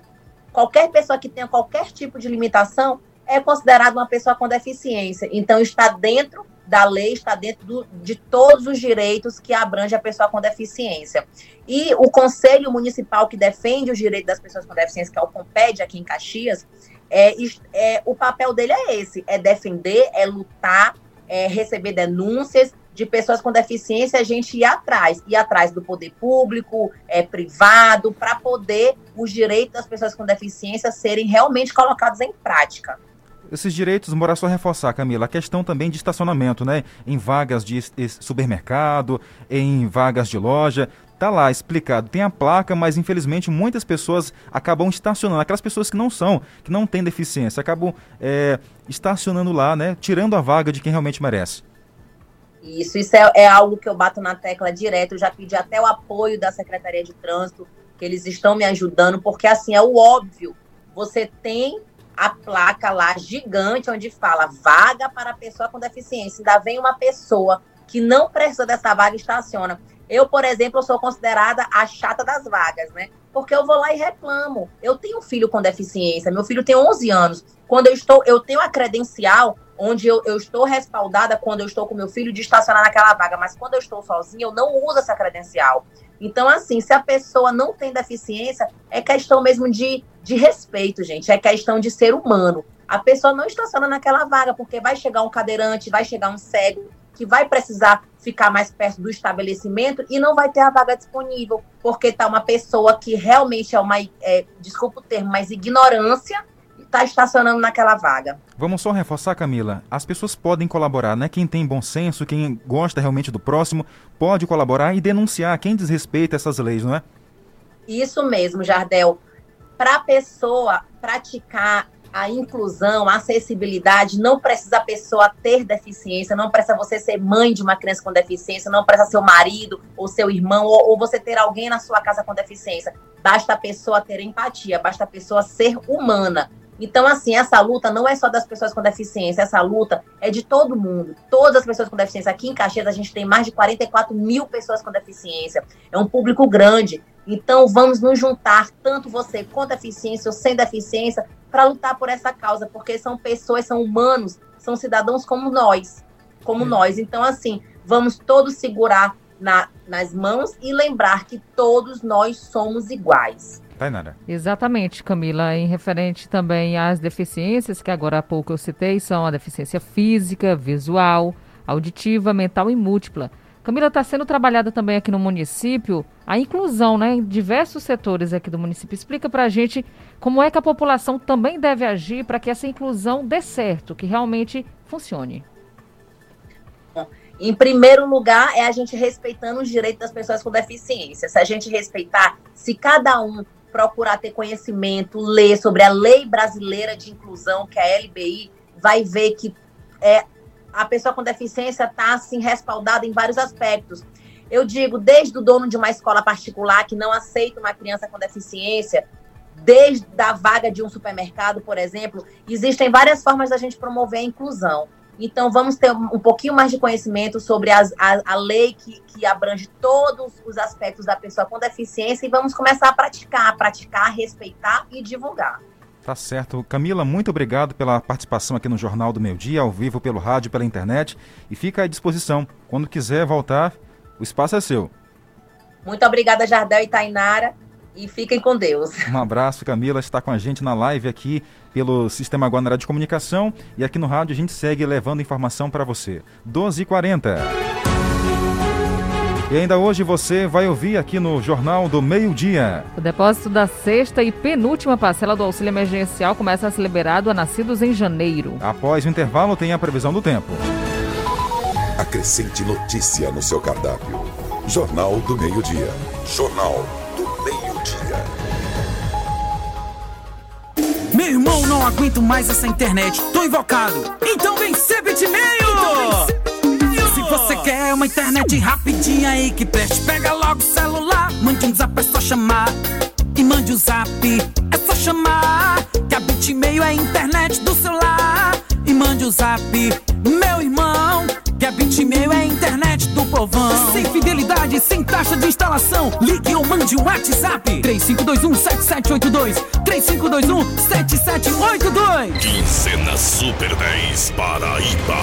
Qualquer pessoa que tenha qualquer tipo de limitação é considerada uma pessoa com deficiência. Então, está dentro da lei, está dentro do, de todos os direitos que abrange a pessoa com deficiência. E o Conselho Municipal que defende os direitos das pessoas com deficiência, que é o COMPED aqui em Caxias, é, é, o papel dele é esse: é defender, é lutar, é receber denúncias de pessoas com deficiência, a gente ir atrás, ir atrás do poder público, é, privado, para poder os direitos das pessoas com deficiência serem realmente colocados em prática. Esses direitos, morar só reforçar, Camila, a questão também de estacionamento, né? Em vagas de supermercado, em vagas de loja, tá lá explicado, tem a placa, mas infelizmente muitas pessoas acabam estacionando. Aquelas pessoas que não são, que não têm deficiência, acabam é, estacionando lá, né? Tirando a vaga de quem realmente merece. Isso, isso é, é algo que eu bato na tecla direto. Eu já pedi até o apoio da Secretaria de Trânsito, que eles estão me ajudando, porque assim é o óbvio. Você tem a placa lá gigante onde fala vaga para pessoa com deficiência. Ainda vem uma pessoa que não precisa dessa vaga e estaciona. Eu, por exemplo, sou considerada a chata das vagas, né? Porque eu vou lá e reclamo. Eu tenho um filho com deficiência, meu filho tem 11 anos. Quando eu estou, eu tenho a credencial onde eu, eu estou respaldada quando eu estou com meu filho de estacionar naquela vaga, mas quando eu estou sozinha, eu não uso essa credencial. Então, assim, se a pessoa não tem deficiência, é questão mesmo de, de respeito, gente. É questão de ser humano. A pessoa não estaciona naquela vaga, porque vai chegar um cadeirante, vai chegar um cego, que vai precisar ficar mais perto do estabelecimento e não vai ter a vaga disponível, porque está uma pessoa que realmente é uma, é, desculpa o termo, mas ignorância, está estacionando naquela vaga. Vamos só reforçar, Camila. As pessoas podem colaborar, né? Quem tem bom senso, quem gosta realmente do próximo, pode colaborar e denunciar quem desrespeita essas leis, não é? Isso mesmo, Jardel. Para a pessoa praticar a inclusão, a acessibilidade, não precisa a pessoa ter deficiência, não precisa você ser mãe de uma criança com deficiência, não precisa seu marido ou seu irmão, ou, ou você ter alguém na sua casa com deficiência. Basta a pessoa ter empatia, basta a pessoa ser humana. Então, assim, essa luta não é só das pessoas com deficiência, essa luta é de todo mundo. Todas as pessoas com deficiência. Aqui em Caxias, a gente tem mais de 44 mil pessoas com deficiência. É um público grande. Então, vamos nos juntar, tanto você com deficiência ou sem deficiência, para lutar por essa causa, porque são pessoas, são humanos, são cidadãos como nós. Como nós. Então, assim, vamos todos segurar na, nas mãos e lembrar que todos nós somos iguais. Tainara. Exatamente, Camila. Em referente também às deficiências, que agora há pouco eu citei, são a deficiência física, visual, auditiva, mental e múltipla. Camila, está sendo trabalhada também aqui no município a inclusão né, em diversos setores aqui do município. Explica para a gente como é que a população também deve agir para que essa inclusão dê certo, que realmente funcione. Em primeiro lugar, é a gente respeitando os direitos das pessoas com deficiência. Se a gente respeitar, se cada um procurar ter conhecimento, ler sobre a lei brasileira de inclusão, que é a LBI, vai ver que é, a pessoa com deficiência está assim, respaldada em vários aspectos. Eu digo, desde o dono de uma escola particular que não aceita uma criança com deficiência, desde a vaga de um supermercado, por exemplo, existem várias formas da gente promover a inclusão. Então, vamos ter um pouquinho mais de conhecimento sobre as, a, a lei que, que abrange todos os aspectos da pessoa com deficiência e vamos começar a praticar, praticar, respeitar e divulgar. Tá certo. Camila, muito obrigado pela participação aqui no Jornal do Meio Dia, ao vivo, pelo rádio, pela internet. E fica à disposição. Quando quiser voltar, o espaço é seu. Muito obrigada, Jardel e Tainara. E fiquem com Deus. Um abraço, Camila. Está com a gente na live aqui pelo Sistema Guanará de Comunicação. E aqui no rádio a gente segue levando informação para você. 12h40. E ainda hoje você vai ouvir aqui no Jornal do Meio Dia. O depósito da sexta e penúltima parcela do auxílio emergencial começa a ser liberado a nascidos em janeiro. Após o intervalo tem a previsão do tempo. Acrescente notícia no seu cardápio. Jornal do Meio Dia. Jornal. Meu irmão, não aguento mais essa internet. Tô invocado. Então vem ser bitmail! Se você quer uma internet rapidinha aí que preste, pega logo o celular. Mande um zap, é só chamar. E mande o um zap, é só chamar. Que a Bitmail é a internet do celular. E mande o um zap, meu povão. Sem fidelidade, sem taxa de instalação. Ligue ou mande um WhatsApp. 3521-7782. 3521-7782. Quinzena Super 10 Paraíba.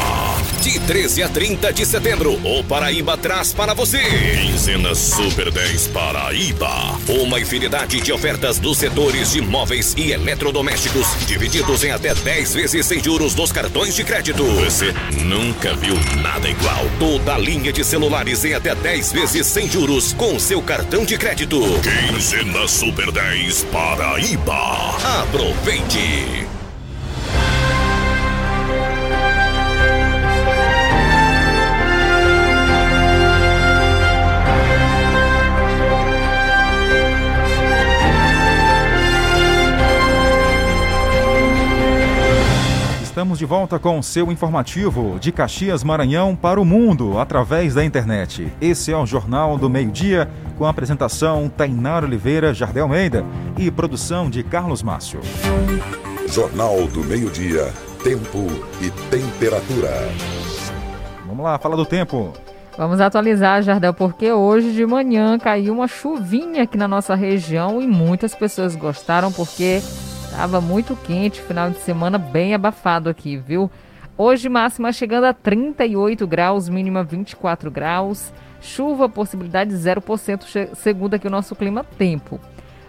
De 13 a 30 de setembro, o Paraíba traz para você. Quinzena Super 10 Paraíba. Uma infinidade de ofertas dos setores de móveis e eletrodomésticos, divididos em até 10 vezes sem juros nos cartões de crédito. Você nunca viu nada igual. Toda a linha de celulares em até 10 vezes sem juros com seu cartão de crédito. Quinzena Super 10 Paraíba. Aproveite! Estamos de volta com o seu informativo de Caxias Maranhão para o mundo através da internet. Esse é o Jornal do Meio-Dia com a apresentação Tainara Oliveira, Jardel Almeida e produção de Carlos Márcio. Jornal do Meio-Dia, Tempo e Temperatura. Vamos lá, fala do tempo. Vamos atualizar, Jardel, porque hoje de manhã caiu uma chuvinha aqui na nossa região e muitas pessoas gostaram porque estava muito quente, final de semana bem abafado aqui, viu? Hoje máxima chegando a 38 graus, mínima 24 graus. Chuva, possibilidade 0%, che- segundo aqui o nosso clima tempo.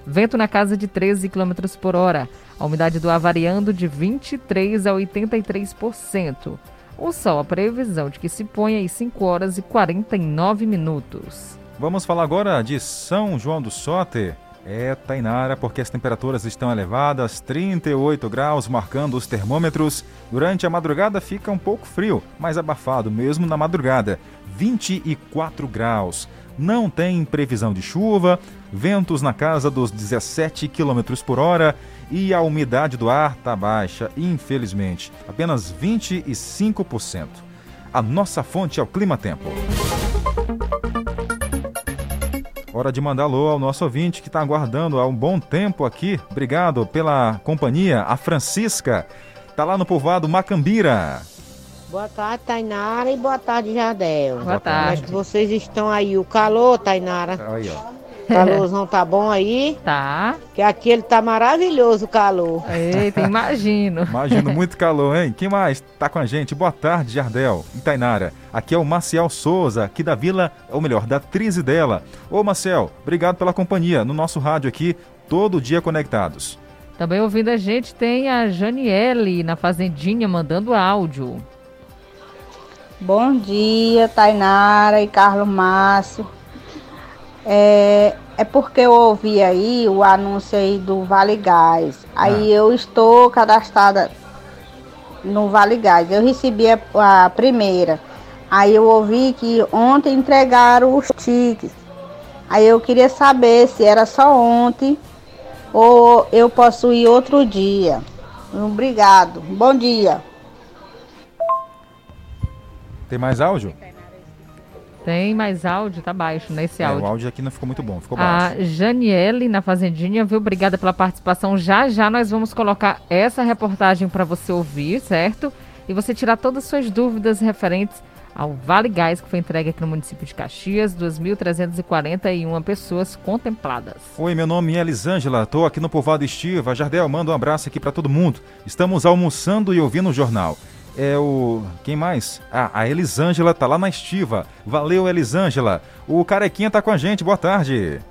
Vento na casa de 13 km por hora. A umidade do ar variando de 23% a 83%. O sol, a previsão de que se ponha às 5 horas e 49 minutos. Vamos falar agora de São João do Soter. É, Tainara, porque as temperaturas estão elevadas, 38 graus marcando os termômetros. Durante a madrugada fica um pouco frio, mas abafado mesmo na madrugada, 24 graus. Não tem previsão de chuva, ventos na casa dos 17 km por hora e a umidade do ar está baixa, infelizmente, apenas 25%. A nossa fonte é o Clima Tempo. Hora de mandar alô ao nosso ouvinte que está aguardando há um bom tempo aqui. Obrigado pela companhia. A Francisca está lá no povoado Macambira. Boa tarde, Tainara, e boa tarde, Jardel. Boa Como é tarde. que vocês estão aí? O calor, Tainara? Aí, ó. Calorzão tá bom aí? Tá. Que aqui ele tá maravilhoso, o calor. Eita, imagino. Imagino muito calor, hein? Quem mais tá com a gente? Boa tarde, Jardel e Tainara. Aqui é o Marcial Souza, aqui da Vila, ou melhor, da Trize dela. Ô, Marcel, obrigado pela companhia no nosso rádio aqui, todo dia conectados. Também ouvindo a gente tem a Janiele na Fazendinha mandando áudio. Bom dia, Tainara e Carlos Márcio. É, é porque eu ouvi aí o anúncio aí do Vale Gás. Aí eu estou cadastrada no Vale Gás. Eu recebi a, a primeira. Aí eu ouvi que ontem entregaram os tickets. Aí eu queria saber se era só ontem ou eu posso ir outro dia. Obrigado. Bom dia. Tem mais áudio? Tem mais áudio, tá baixo nesse É, o áudio. áudio aqui não ficou muito bom, ficou baixo. A Janiele na Fazendinha, viu? Obrigada pela participação. Já já nós vamos colocar essa reportagem para você ouvir, certo? E você tirar todas as suas dúvidas referentes ao Vale Gás que foi entregue aqui no município de Caxias, 2.341 pessoas contempladas. Oi, meu nome é Elisângela, tô aqui no Povoado Estiva. Jardel, manda um abraço aqui para todo mundo. Estamos almoçando e ouvindo o jornal. É o. Quem mais? Ah, a Elisângela tá lá na Estiva. Valeu, Elisângela. O Carequinha tá com a gente, boa tarde.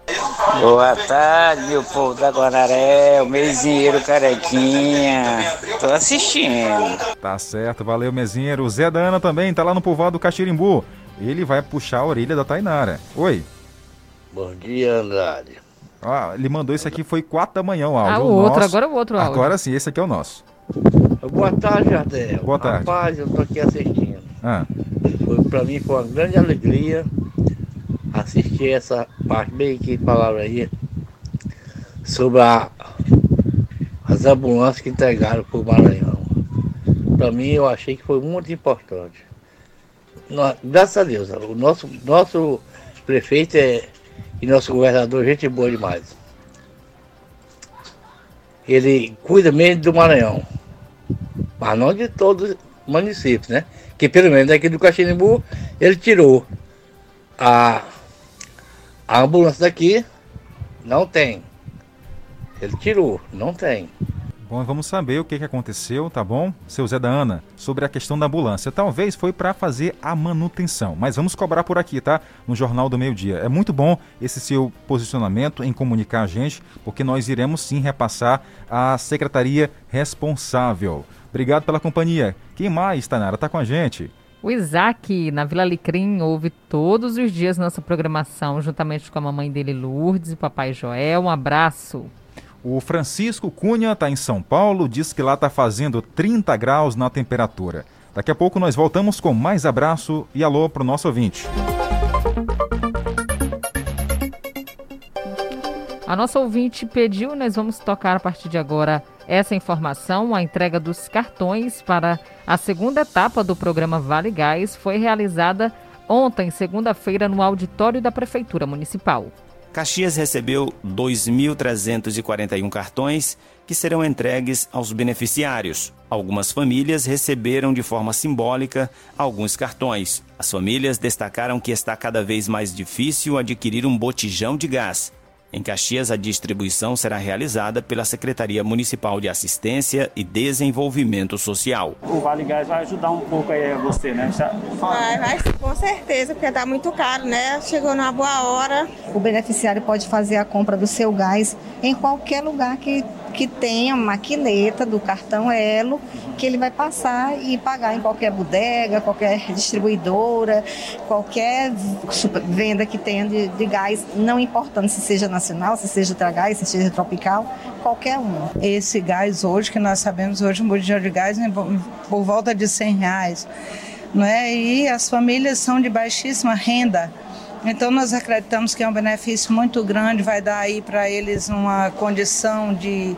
Boa tarde, meu povo da Guanaré, o Meizinheiro Carequinha. Tô assistindo. Tá certo, valeu, Mezinheiro. O Zé da Ana também tá lá no Povoado Caxirimbu. Ele vai puxar a orelha da Tainara. Oi. Bom dia, Andrade. Ah, ele mandou isso aqui, foi 4 da manhã o áudio. Ah, o outro, nosso- agora o outro áudio. Agora sim, esse aqui é o nosso. Boa tarde, Jardel. Boa tarde. Rapaz, eu tô aqui assistindo. Ah, pra mim foi uma grande alegria assistir essa parte bem que falaram aí sobre a- as ambulâncias que entregaram pro Maranhão. Pra mim eu achei que foi muito importante. Nó- graças a Deus, o nosso, nosso prefeito é, e nosso governador, gente boa demais. Ele cuida mesmo do Maranhão. Mas não de todos os municípios, né? Que pelo menos aqui do Caximbu ele tirou a, a ambulância daqui, não tem. Ele tirou, não tem. Bom, vamos saber o que, aconteceu, tá bom? Seu Zé da Ana, sobre a questão da ambulância. Talvez foi para fazer a manutenção, mas vamos cobrar por aqui, tá? No Jornal do Meio Dia. É muito bom esse seu posicionamento em comunicar a gente, porque nós iremos sim repassar à secretaria responsável. Obrigado pela companhia. Quem mais, Tanara, tá com a gente? O Isaac, na Vila Alecrim, ouve todos os dias nossa programação, juntamente com a mamãe dele, Lourdes, e o papai Joel. Um abraço. O Francisco Cunha está em São Paulo, diz que lá está fazendo 30 graus na temperatura. Daqui a pouco nós voltamos com mais abraço e alô para o nosso ouvinte. A nossa ouvinte pediu, nós vamos tocar a partir de agora essa informação, a entrega dos cartões para a segunda etapa do programa Vale Gás foi realizada ontem, segunda-feira, no auditório da Prefeitura Municipal. Caxias recebeu 2.341 cartões que serão entregues aos beneficiários. Algumas famílias receberam de forma simbólica alguns cartões. As famílias destacaram que está cada vez mais difícil adquirir um botijão de gás. Em Caxias, a distribuição será realizada pela Secretaria Municipal de Assistência e Desenvolvimento Social. O Vale Gás vai ajudar um pouco aí a você, né? Vai, vai, com certeza, porque tá muito caro, né? Chegou numa boa hora. O beneficiário pode fazer a compra do seu gás em qualquer lugar que, que tenha uma maquineta do cartão Elo, que ele vai passar e pagar em qualquer bodega, qualquer distribuidora, qualquer venda que tenha de, de gás, não importando se seja nacional, se seja Ultragás, se seja tropical, qualquer um. Esse gás hoje, que nós sabemos hoje, um botijão de gás é por volta de 100 reais. Né? E as famílias são de baixíssima renda. Então nós acreditamos que é um benefício muito grande, vai dar aí para eles uma condição de,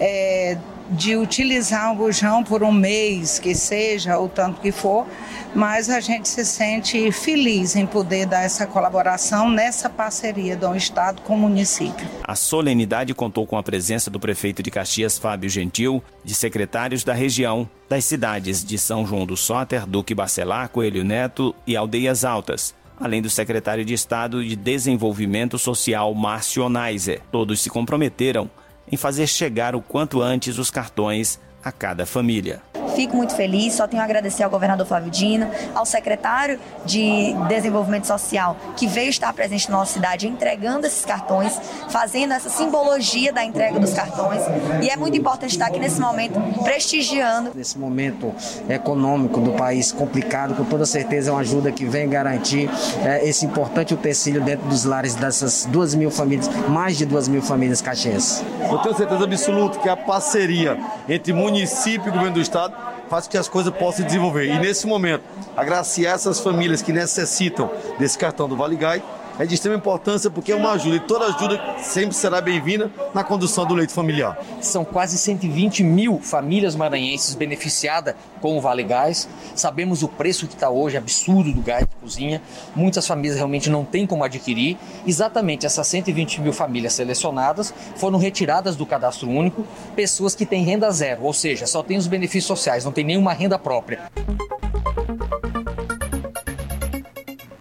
é, de utilizar o bujão por um mês, que seja, ou tanto que for, mas a gente se sente feliz em poder dar essa colaboração nessa parceria do Estado com o município. A solenidade contou com a presença do prefeito de Caxias, Fábio Gentil, de secretários da região, das cidades de São João do Soter, Duque Bacelar, Coelho Neto e Aldeias Altas, além do secretário de Estado de Desenvolvimento Social, Márcio Onaiser. Todos se comprometeram em fazer chegar o quanto antes os cartões a cada família. Fico muito feliz, só tenho a agradecer ao governador Flávio Dino, ao secretário de Desenvolvimento Social, que veio estar presente na nossa cidade entregando esses cartões, fazendo essa simbologia da entrega dos cartões. E é muito importante estar aqui nesse momento prestigiando. Nesse momento econômico do país complicado, com toda certeza é uma ajuda que vem garantir eh, esse importante utensílio dentro dos lares dessas duas mil famílias, mais de duas mil famílias caxienses. Eu tenho certeza absoluta que a parceria entre município e governo do estado faz com que as coisas possam se desenvolver. E nesse momento, agraciar essas famílias que necessitam desse cartão do Vale Gai é de extrema importância porque é uma ajuda e toda ajuda sempre será bem-vinda na condução do leito familiar. São quase 120 mil famílias maranhenses beneficiadas com o Vale Gás. Sabemos o preço que está hoje, absurdo do gás de cozinha. Muitas famílias realmente não têm como adquirir. Exatamente essas 120 mil famílias selecionadas foram retiradas do cadastro único pessoas que têm renda zero, ou seja, só têm os benefícios sociais, não tem nenhuma renda própria.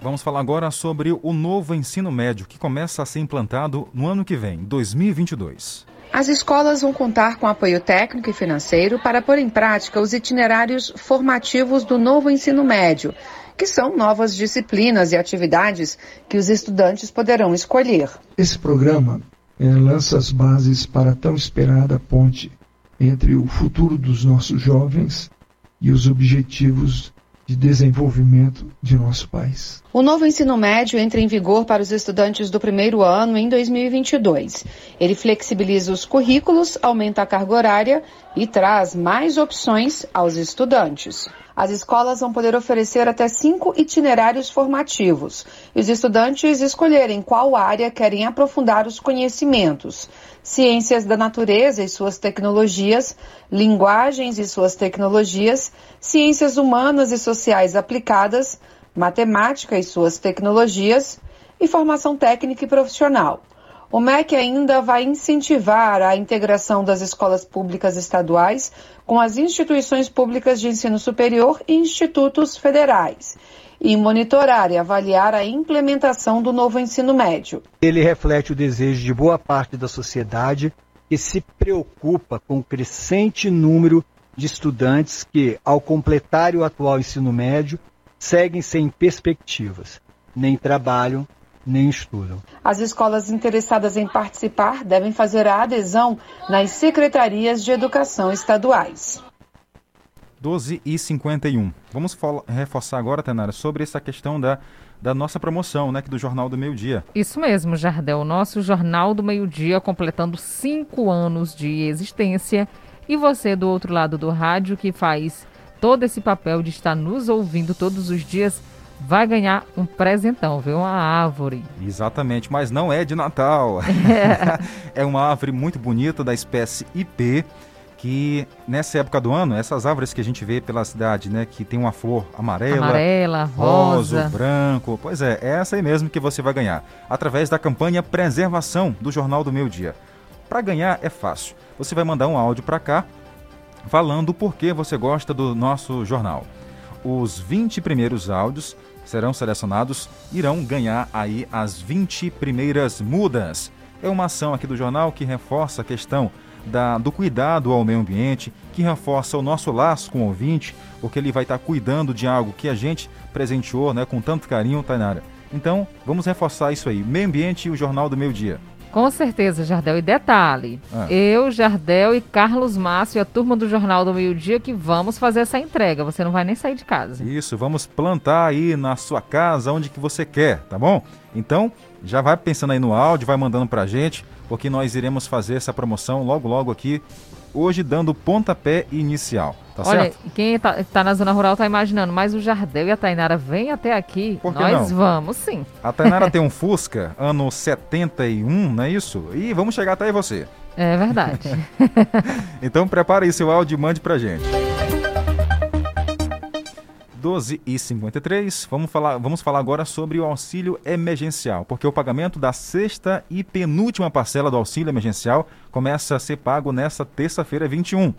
Vamos falar agora sobre o novo ensino médio que começa a ser implantado no ano que vem, 2022. As escolas vão contar com apoio técnico e financeiro para pôr em prática os itinerários formativos do novo ensino médio, que são novas disciplinas e atividades que os estudantes poderão escolher. Esse programa eh, lança as bases para a tão esperada ponte entre o futuro dos nossos jovens e os objetivos de desenvolvimento de nosso país. O novo ensino médio entra em vigor para os estudantes do primeiro ano em 2022. Ele flexibiliza os currículos, aumenta a carga horária e traz mais opções aos estudantes. As escolas vão poder oferecer até cinco itinerários formativos e os estudantes escolherem qual área querem aprofundar os conhecimentos. Ciências da natureza e suas tecnologias, linguagens e suas tecnologias, ciências humanas e sociais aplicadas, matemática e suas tecnologias e formação técnica e profissional. O MEC ainda vai incentivar a integração das escolas públicas estaduais com as instituições públicas de ensino superior e institutos federais e monitorar e avaliar a implementação do novo ensino médio. Ele reflete o desejo de boa parte da sociedade que se preocupa com o crescente número de estudantes que, ao completarem o atual ensino médio, seguem sem perspectivas, nem trabalham, nem estudam. As escolas interessadas em participar devem fazer a adesão nas secretarias de educação estaduais. 12 e 51. Vamos reforçar agora, Tenara, sobre essa questão da, da nossa promoção, né, que do Jornal do Meio Dia. Isso mesmo, Jardel. O nosso Jornal do Meio-Dia completando cinco anos de existência. E você do outro lado do rádio que faz todo esse papel de estar nos ouvindo todos os dias vai ganhar um presentão, viu? Uma árvore. Exatamente, mas não é de Natal. é uma árvore muito bonita da espécie IP que nessa época do ano, essas árvores que a gente vê pela cidade, né, que tem uma flor amarela, Amarela, rosa. branco, pois é, é essa aí mesmo que você vai ganhar, através da campanha Preservação do Jornal do Meio Dia. Para ganhar é fácil. Você vai mandar um áudio para cá falando por que você gosta do nosso jornal. Os 20 primeiros áudios serão selecionados, irão ganhar aí as 20 primeiras mudas. É uma ação aqui do jornal que reforça a questão da, do cuidado ao meio ambiente, que reforça o nosso laço com o ouvinte, porque ele vai estar cuidando de algo que a gente presenteou né, com tanto carinho, Tainara. Então, vamos reforçar isso aí. Meio ambiente e o Jornal do Meio Dia. Com certeza, Jardel. E detalhe, ah. eu, Jardel e Carlos Márcio e a turma do Jornal do Meio Dia que vamos fazer essa entrega. Você não vai nem sair de casa. Isso, vamos plantar aí na sua casa, onde que você quer, tá bom? Então, já vai pensando aí no áudio, vai mandando pra gente, porque nós iremos fazer essa promoção logo logo aqui, hoje dando pontapé inicial. Tá Olha, certo? quem está tá na zona rural está imaginando, mas o Jardel e a Tainara vêm até aqui. Por que nós não? vamos sim. A Tainara tem um Fusca, ano 71, não é isso? E vamos chegar até aí você. É verdade. então prepare aí seu áudio e mande pra gente. 12 e 53, vamos falar, vamos falar agora sobre o auxílio emergencial, porque o pagamento da sexta e penúltima parcela do auxílio emergencial começa a ser pago nesta terça-feira 21.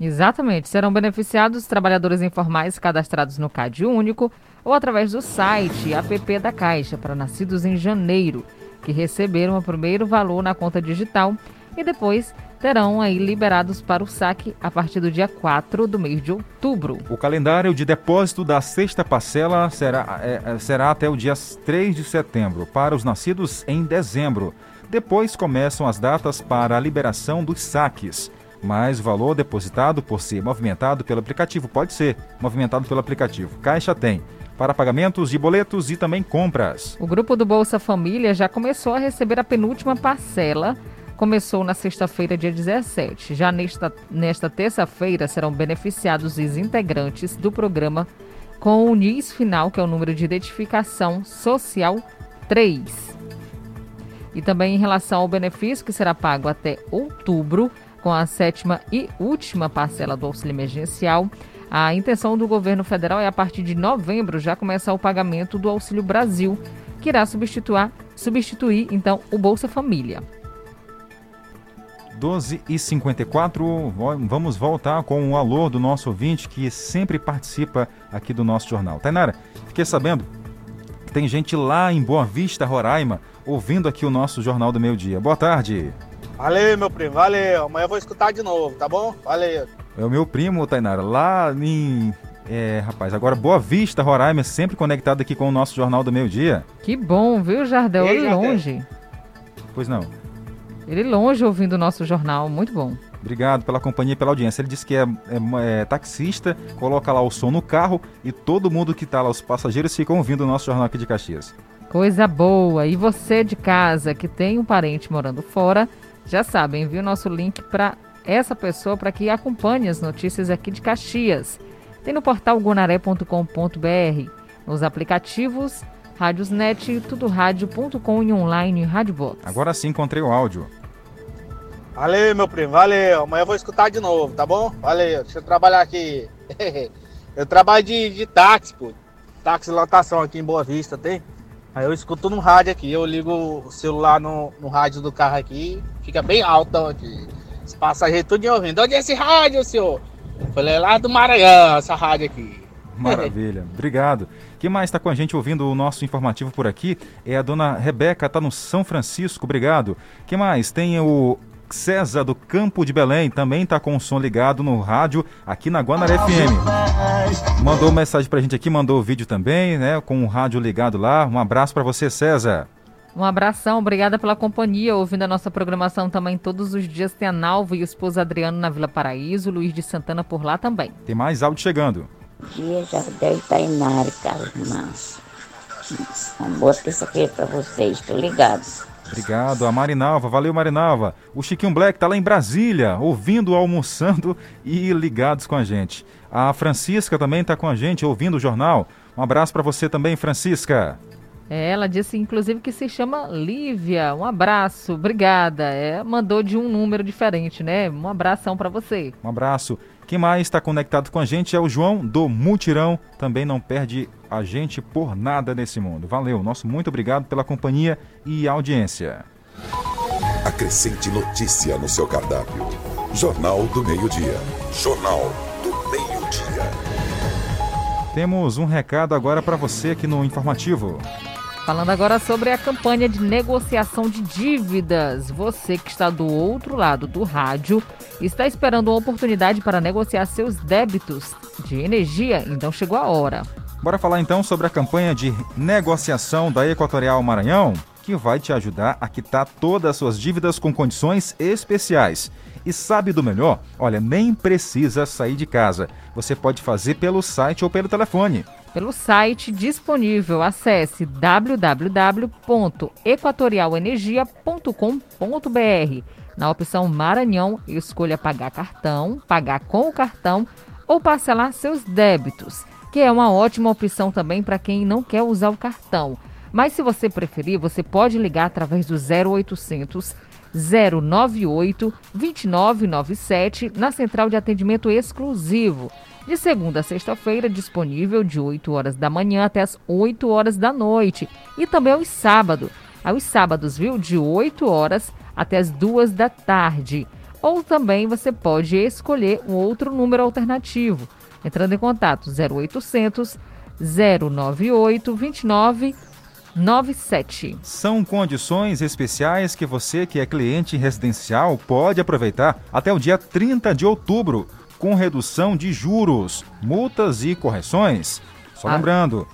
Exatamente. Serão beneficiados trabalhadores informais cadastrados no CAD Único ou através do site app da Caixa para nascidos em janeiro, que receberam o primeiro valor na conta digital e depois terão aí liberados para o saque a partir do dia 4 do mês de outubro. O calendário de depósito da sexta parcela será, é, será até o dia 3 de setembro, para os nascidos em dezembro. Depois começam as datas para a liberação dos saques. Mas o valor depositado por ser movimentado pelo aplicativo pode ser movimentado pelo aplicativo. Caixa tem para pagamentos de boletos e também compras. O grupo do Bolsa Família já começou a receber a penúltima parcela começou na sexta-feira, dia 17. Já nesta, nesta terça-feira serão beneficiados os integrantes do programa com o NIS final, que é o número de identificação social 3. E também em relação ao benefício que será pago até outubro, com a sétima e última parcela do auxílio emergencial, a intenção do governo federal é a partir de novembro já começar o pagamento do Auxílio Brasil, que irá substituir, substituir então o Bolsa Família. 12 e 54 vamos voltar com o alô do nosso ouvinte que sempre participa aqui do nosso jornal. Tainara, fiquei sabendo que tem gente lá em Boa Vista, Roraima, ouvindo aqui o nosso Jornal do Meio Dia. Boa tarde. Valeu, meu primo, valeu. Amanhã eu vou escutar de novo, tá bom? Valeu. É o meu primo, Tainara, lá em. É, rapaz, agora Boa Vista, Roraima, sempre conectado aqui com o nosso Jornal do Meio Dia. Que bom, viu, Jardel? Ei, Jardel. longe. Pois não. Ele longe ouvindo o nosso jornal, muito bom. Obrigado pela companhia e pela audiência. Ele disse que é, é, é, taxista, coloca lá o som no carro e todo mundo que está lá, os passageiros, ficam ouvindo o nosso jornal aqui de Caxias. Coisa boa! E você de casa que tem um parente morando fora, já sabe, envie o nosso link para essa pessoa para que acompanhe as notícias aqui de Caxias. Tem no portal gonaré.com.br, nos aplicativos Rádiosnet, tudorádio.com e online Rádio Box. Agora sim encontrei o áudio. Valeu, meu primo, valeu. Amanhã eu vou escutar de novo, tá bom? Valeu, deixa eu trabalhar aqui. eu trabalho de, de táxi, pô. Táxi lotação aqui em Boa Vista, tem? Aí eu escuto no rádio aqui, eu ligo o celular no, no rádio do carro aqui, fica bem alto aqui. Os passageiros tudo ouvindo. Onde é esse rádio, senhor? Eu falei, é lá do Maranhão, essa rádio aqui. Maravilha, obrigado. Quem mais está com a gente ouvindo o nosso informativo por aqui é a dona Rebeca, está no São Francisco, obrigado. Quem mais? Tem o César do Campo de Belém também está com o som ligado no rádio aqui na Guanaré FM. Mandou mensagem para a gente aqui, mandou o vídeo também, né? Com o rádio ligado lá. Um abraço para você, César. Um abração, obrigada pela companhia. Ouvindo a nossa programação também todos os dias tem a Nalva e o esposo Adriano na Vila Paraíso, Luiz de Santana por lá também. Tem mais áudio chegando. Dia Jardel Tainari, Carlos Márcio. Uma boa terça-feira para vocês, estou ligado. Obrigado, a Marinalva. Valeu, Marinalva. O Chiquinho Black está lá em Brasília, ouvindo, almoçando e ligados com a gente. A Francisca também está com a gente, ouvindo o jornal. Um abraço para você também, Francisca. É, ela disse, inclusive, que se chama Lívia. Um abraço, obrigada. É, mandou de um número diferente, né? Um abração para você. Um abraço. Quem mais está conectado com a gente é o João do Mutirão. Também não perde a gente por nada nesse mundo. Valeu, nosso muito obrigado pela companhia e audiência. Acrescente notícia no seu cardápio. Jornal do Meio-Dia. Jornal do Meio-Dia. Temos um recado agora para você aqui no informativo. Falando agora sobre a campanha de negociação de dívidas. Você que está do outro lado do rádio está esperando uma oportunidade para negociar seus débitos de energia, então chegou a hora. Bora falar então sobre a campanha de negociação da Equatorial Maranhão, que vai te ajudar a quitar todas as suas dívidas com condições especiais. E sabe do melhor? Olha, nem precisa sair de casa. Você pode fazer pelo site ou pelo telefone pelo site disponível. Acesse www.equatorialenergia.com.br. Na opção Maranhão, escolha pagar cartão, pagar com o cartão ou parcelar seus débitos, que é uma ótima opção também para quem não quer usar o cartão. Mas se você preferir, você pode ligar através do 0800 098 2997 na central de atendimento exclusivo de segunda a sexta-feira, disponível de 8 horas da manhã até as 8 horas da noite. E também aos sábados. Aos sábados, viu? De 8 horas até as 2 da tarde. Ou também você pode escolher um outro número alternativo. Entrando em contato 0800 098 29 97. São condições especiais que você que é cliente residencial pode aproveitar até o dia 30 de outubro com redução de juros, multas e correções. Só ah. lembrando.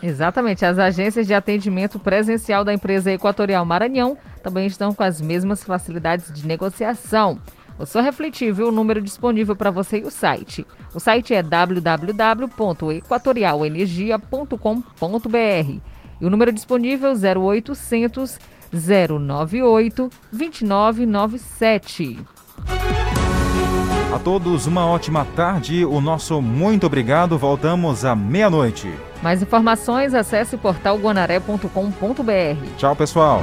Exatamente, as agências de atendimento presencial da empresa Equatorial Maranhão também estão com as mesmas facilidades de negociação. Vou só refletir, viu, o número disponível para você e o site. O site é www.equatorialenergia.com.br e o número disponível 0800 098 2997. A todos uma ótima tarde. O nosso muito obrigado. Voltamos à meia-noite. Mais informações, acesse portalguanaré.com.br. Tchau, pessoal.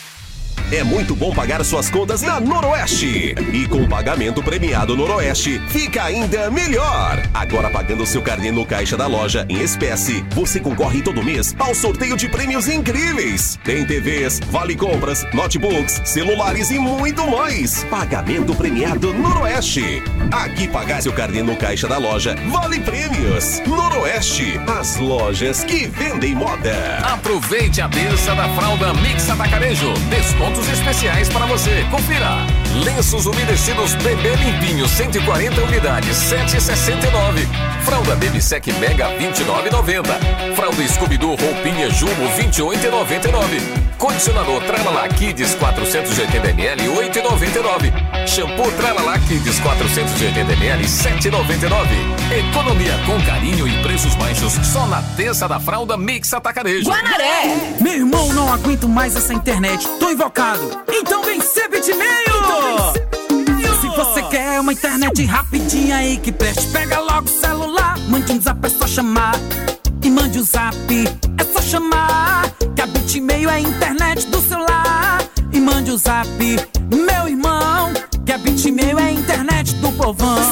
É muito bom pagar suas contas na Noroeste. E com o pagamento premiado Noroeste, fica ainda melhor. Agora pagando seu carnê no caixa da loja em espécie, você concorre todo mês ao sorteio de prêmios incríveis. Tem TVs, vale compras, notebooks, celulares e muito mais. Pagamento premiado Noroeste. Aqui pagar seu carnê no caixa da loja, vale prêmios. Noroeste, as lojas que vendem moda. Aproveite a dança da fralda Mix Atacarejo. Descontos especiais para você. Confira. Lenços umedecidos bebê limpinho 140 unidades 7,69. Fralda Baby Sec Mega 29,90. Fralda Scooby-Doo roupinha Jumbo 28,99. Condicionador Tralala Kids 480ml 8,99. Shampoo Tralala Kids 480ml 7,99. Economia com carinho e preços baixos só na terça da fralda Mix Atacarejo. Guanaré! Meu irmão, não aguento mais essa internet. Tô invocado. Então vem ser bitmail! Então Se você quer uma internet rapidinha aí que preste, pega logo o celular. Mande um zap, é só chamar. E mande um zap, é só chamar. Que a Bitmail é a internet do celular. E mande um zap, meu irmão. Que a Bitmail é a internet do povão.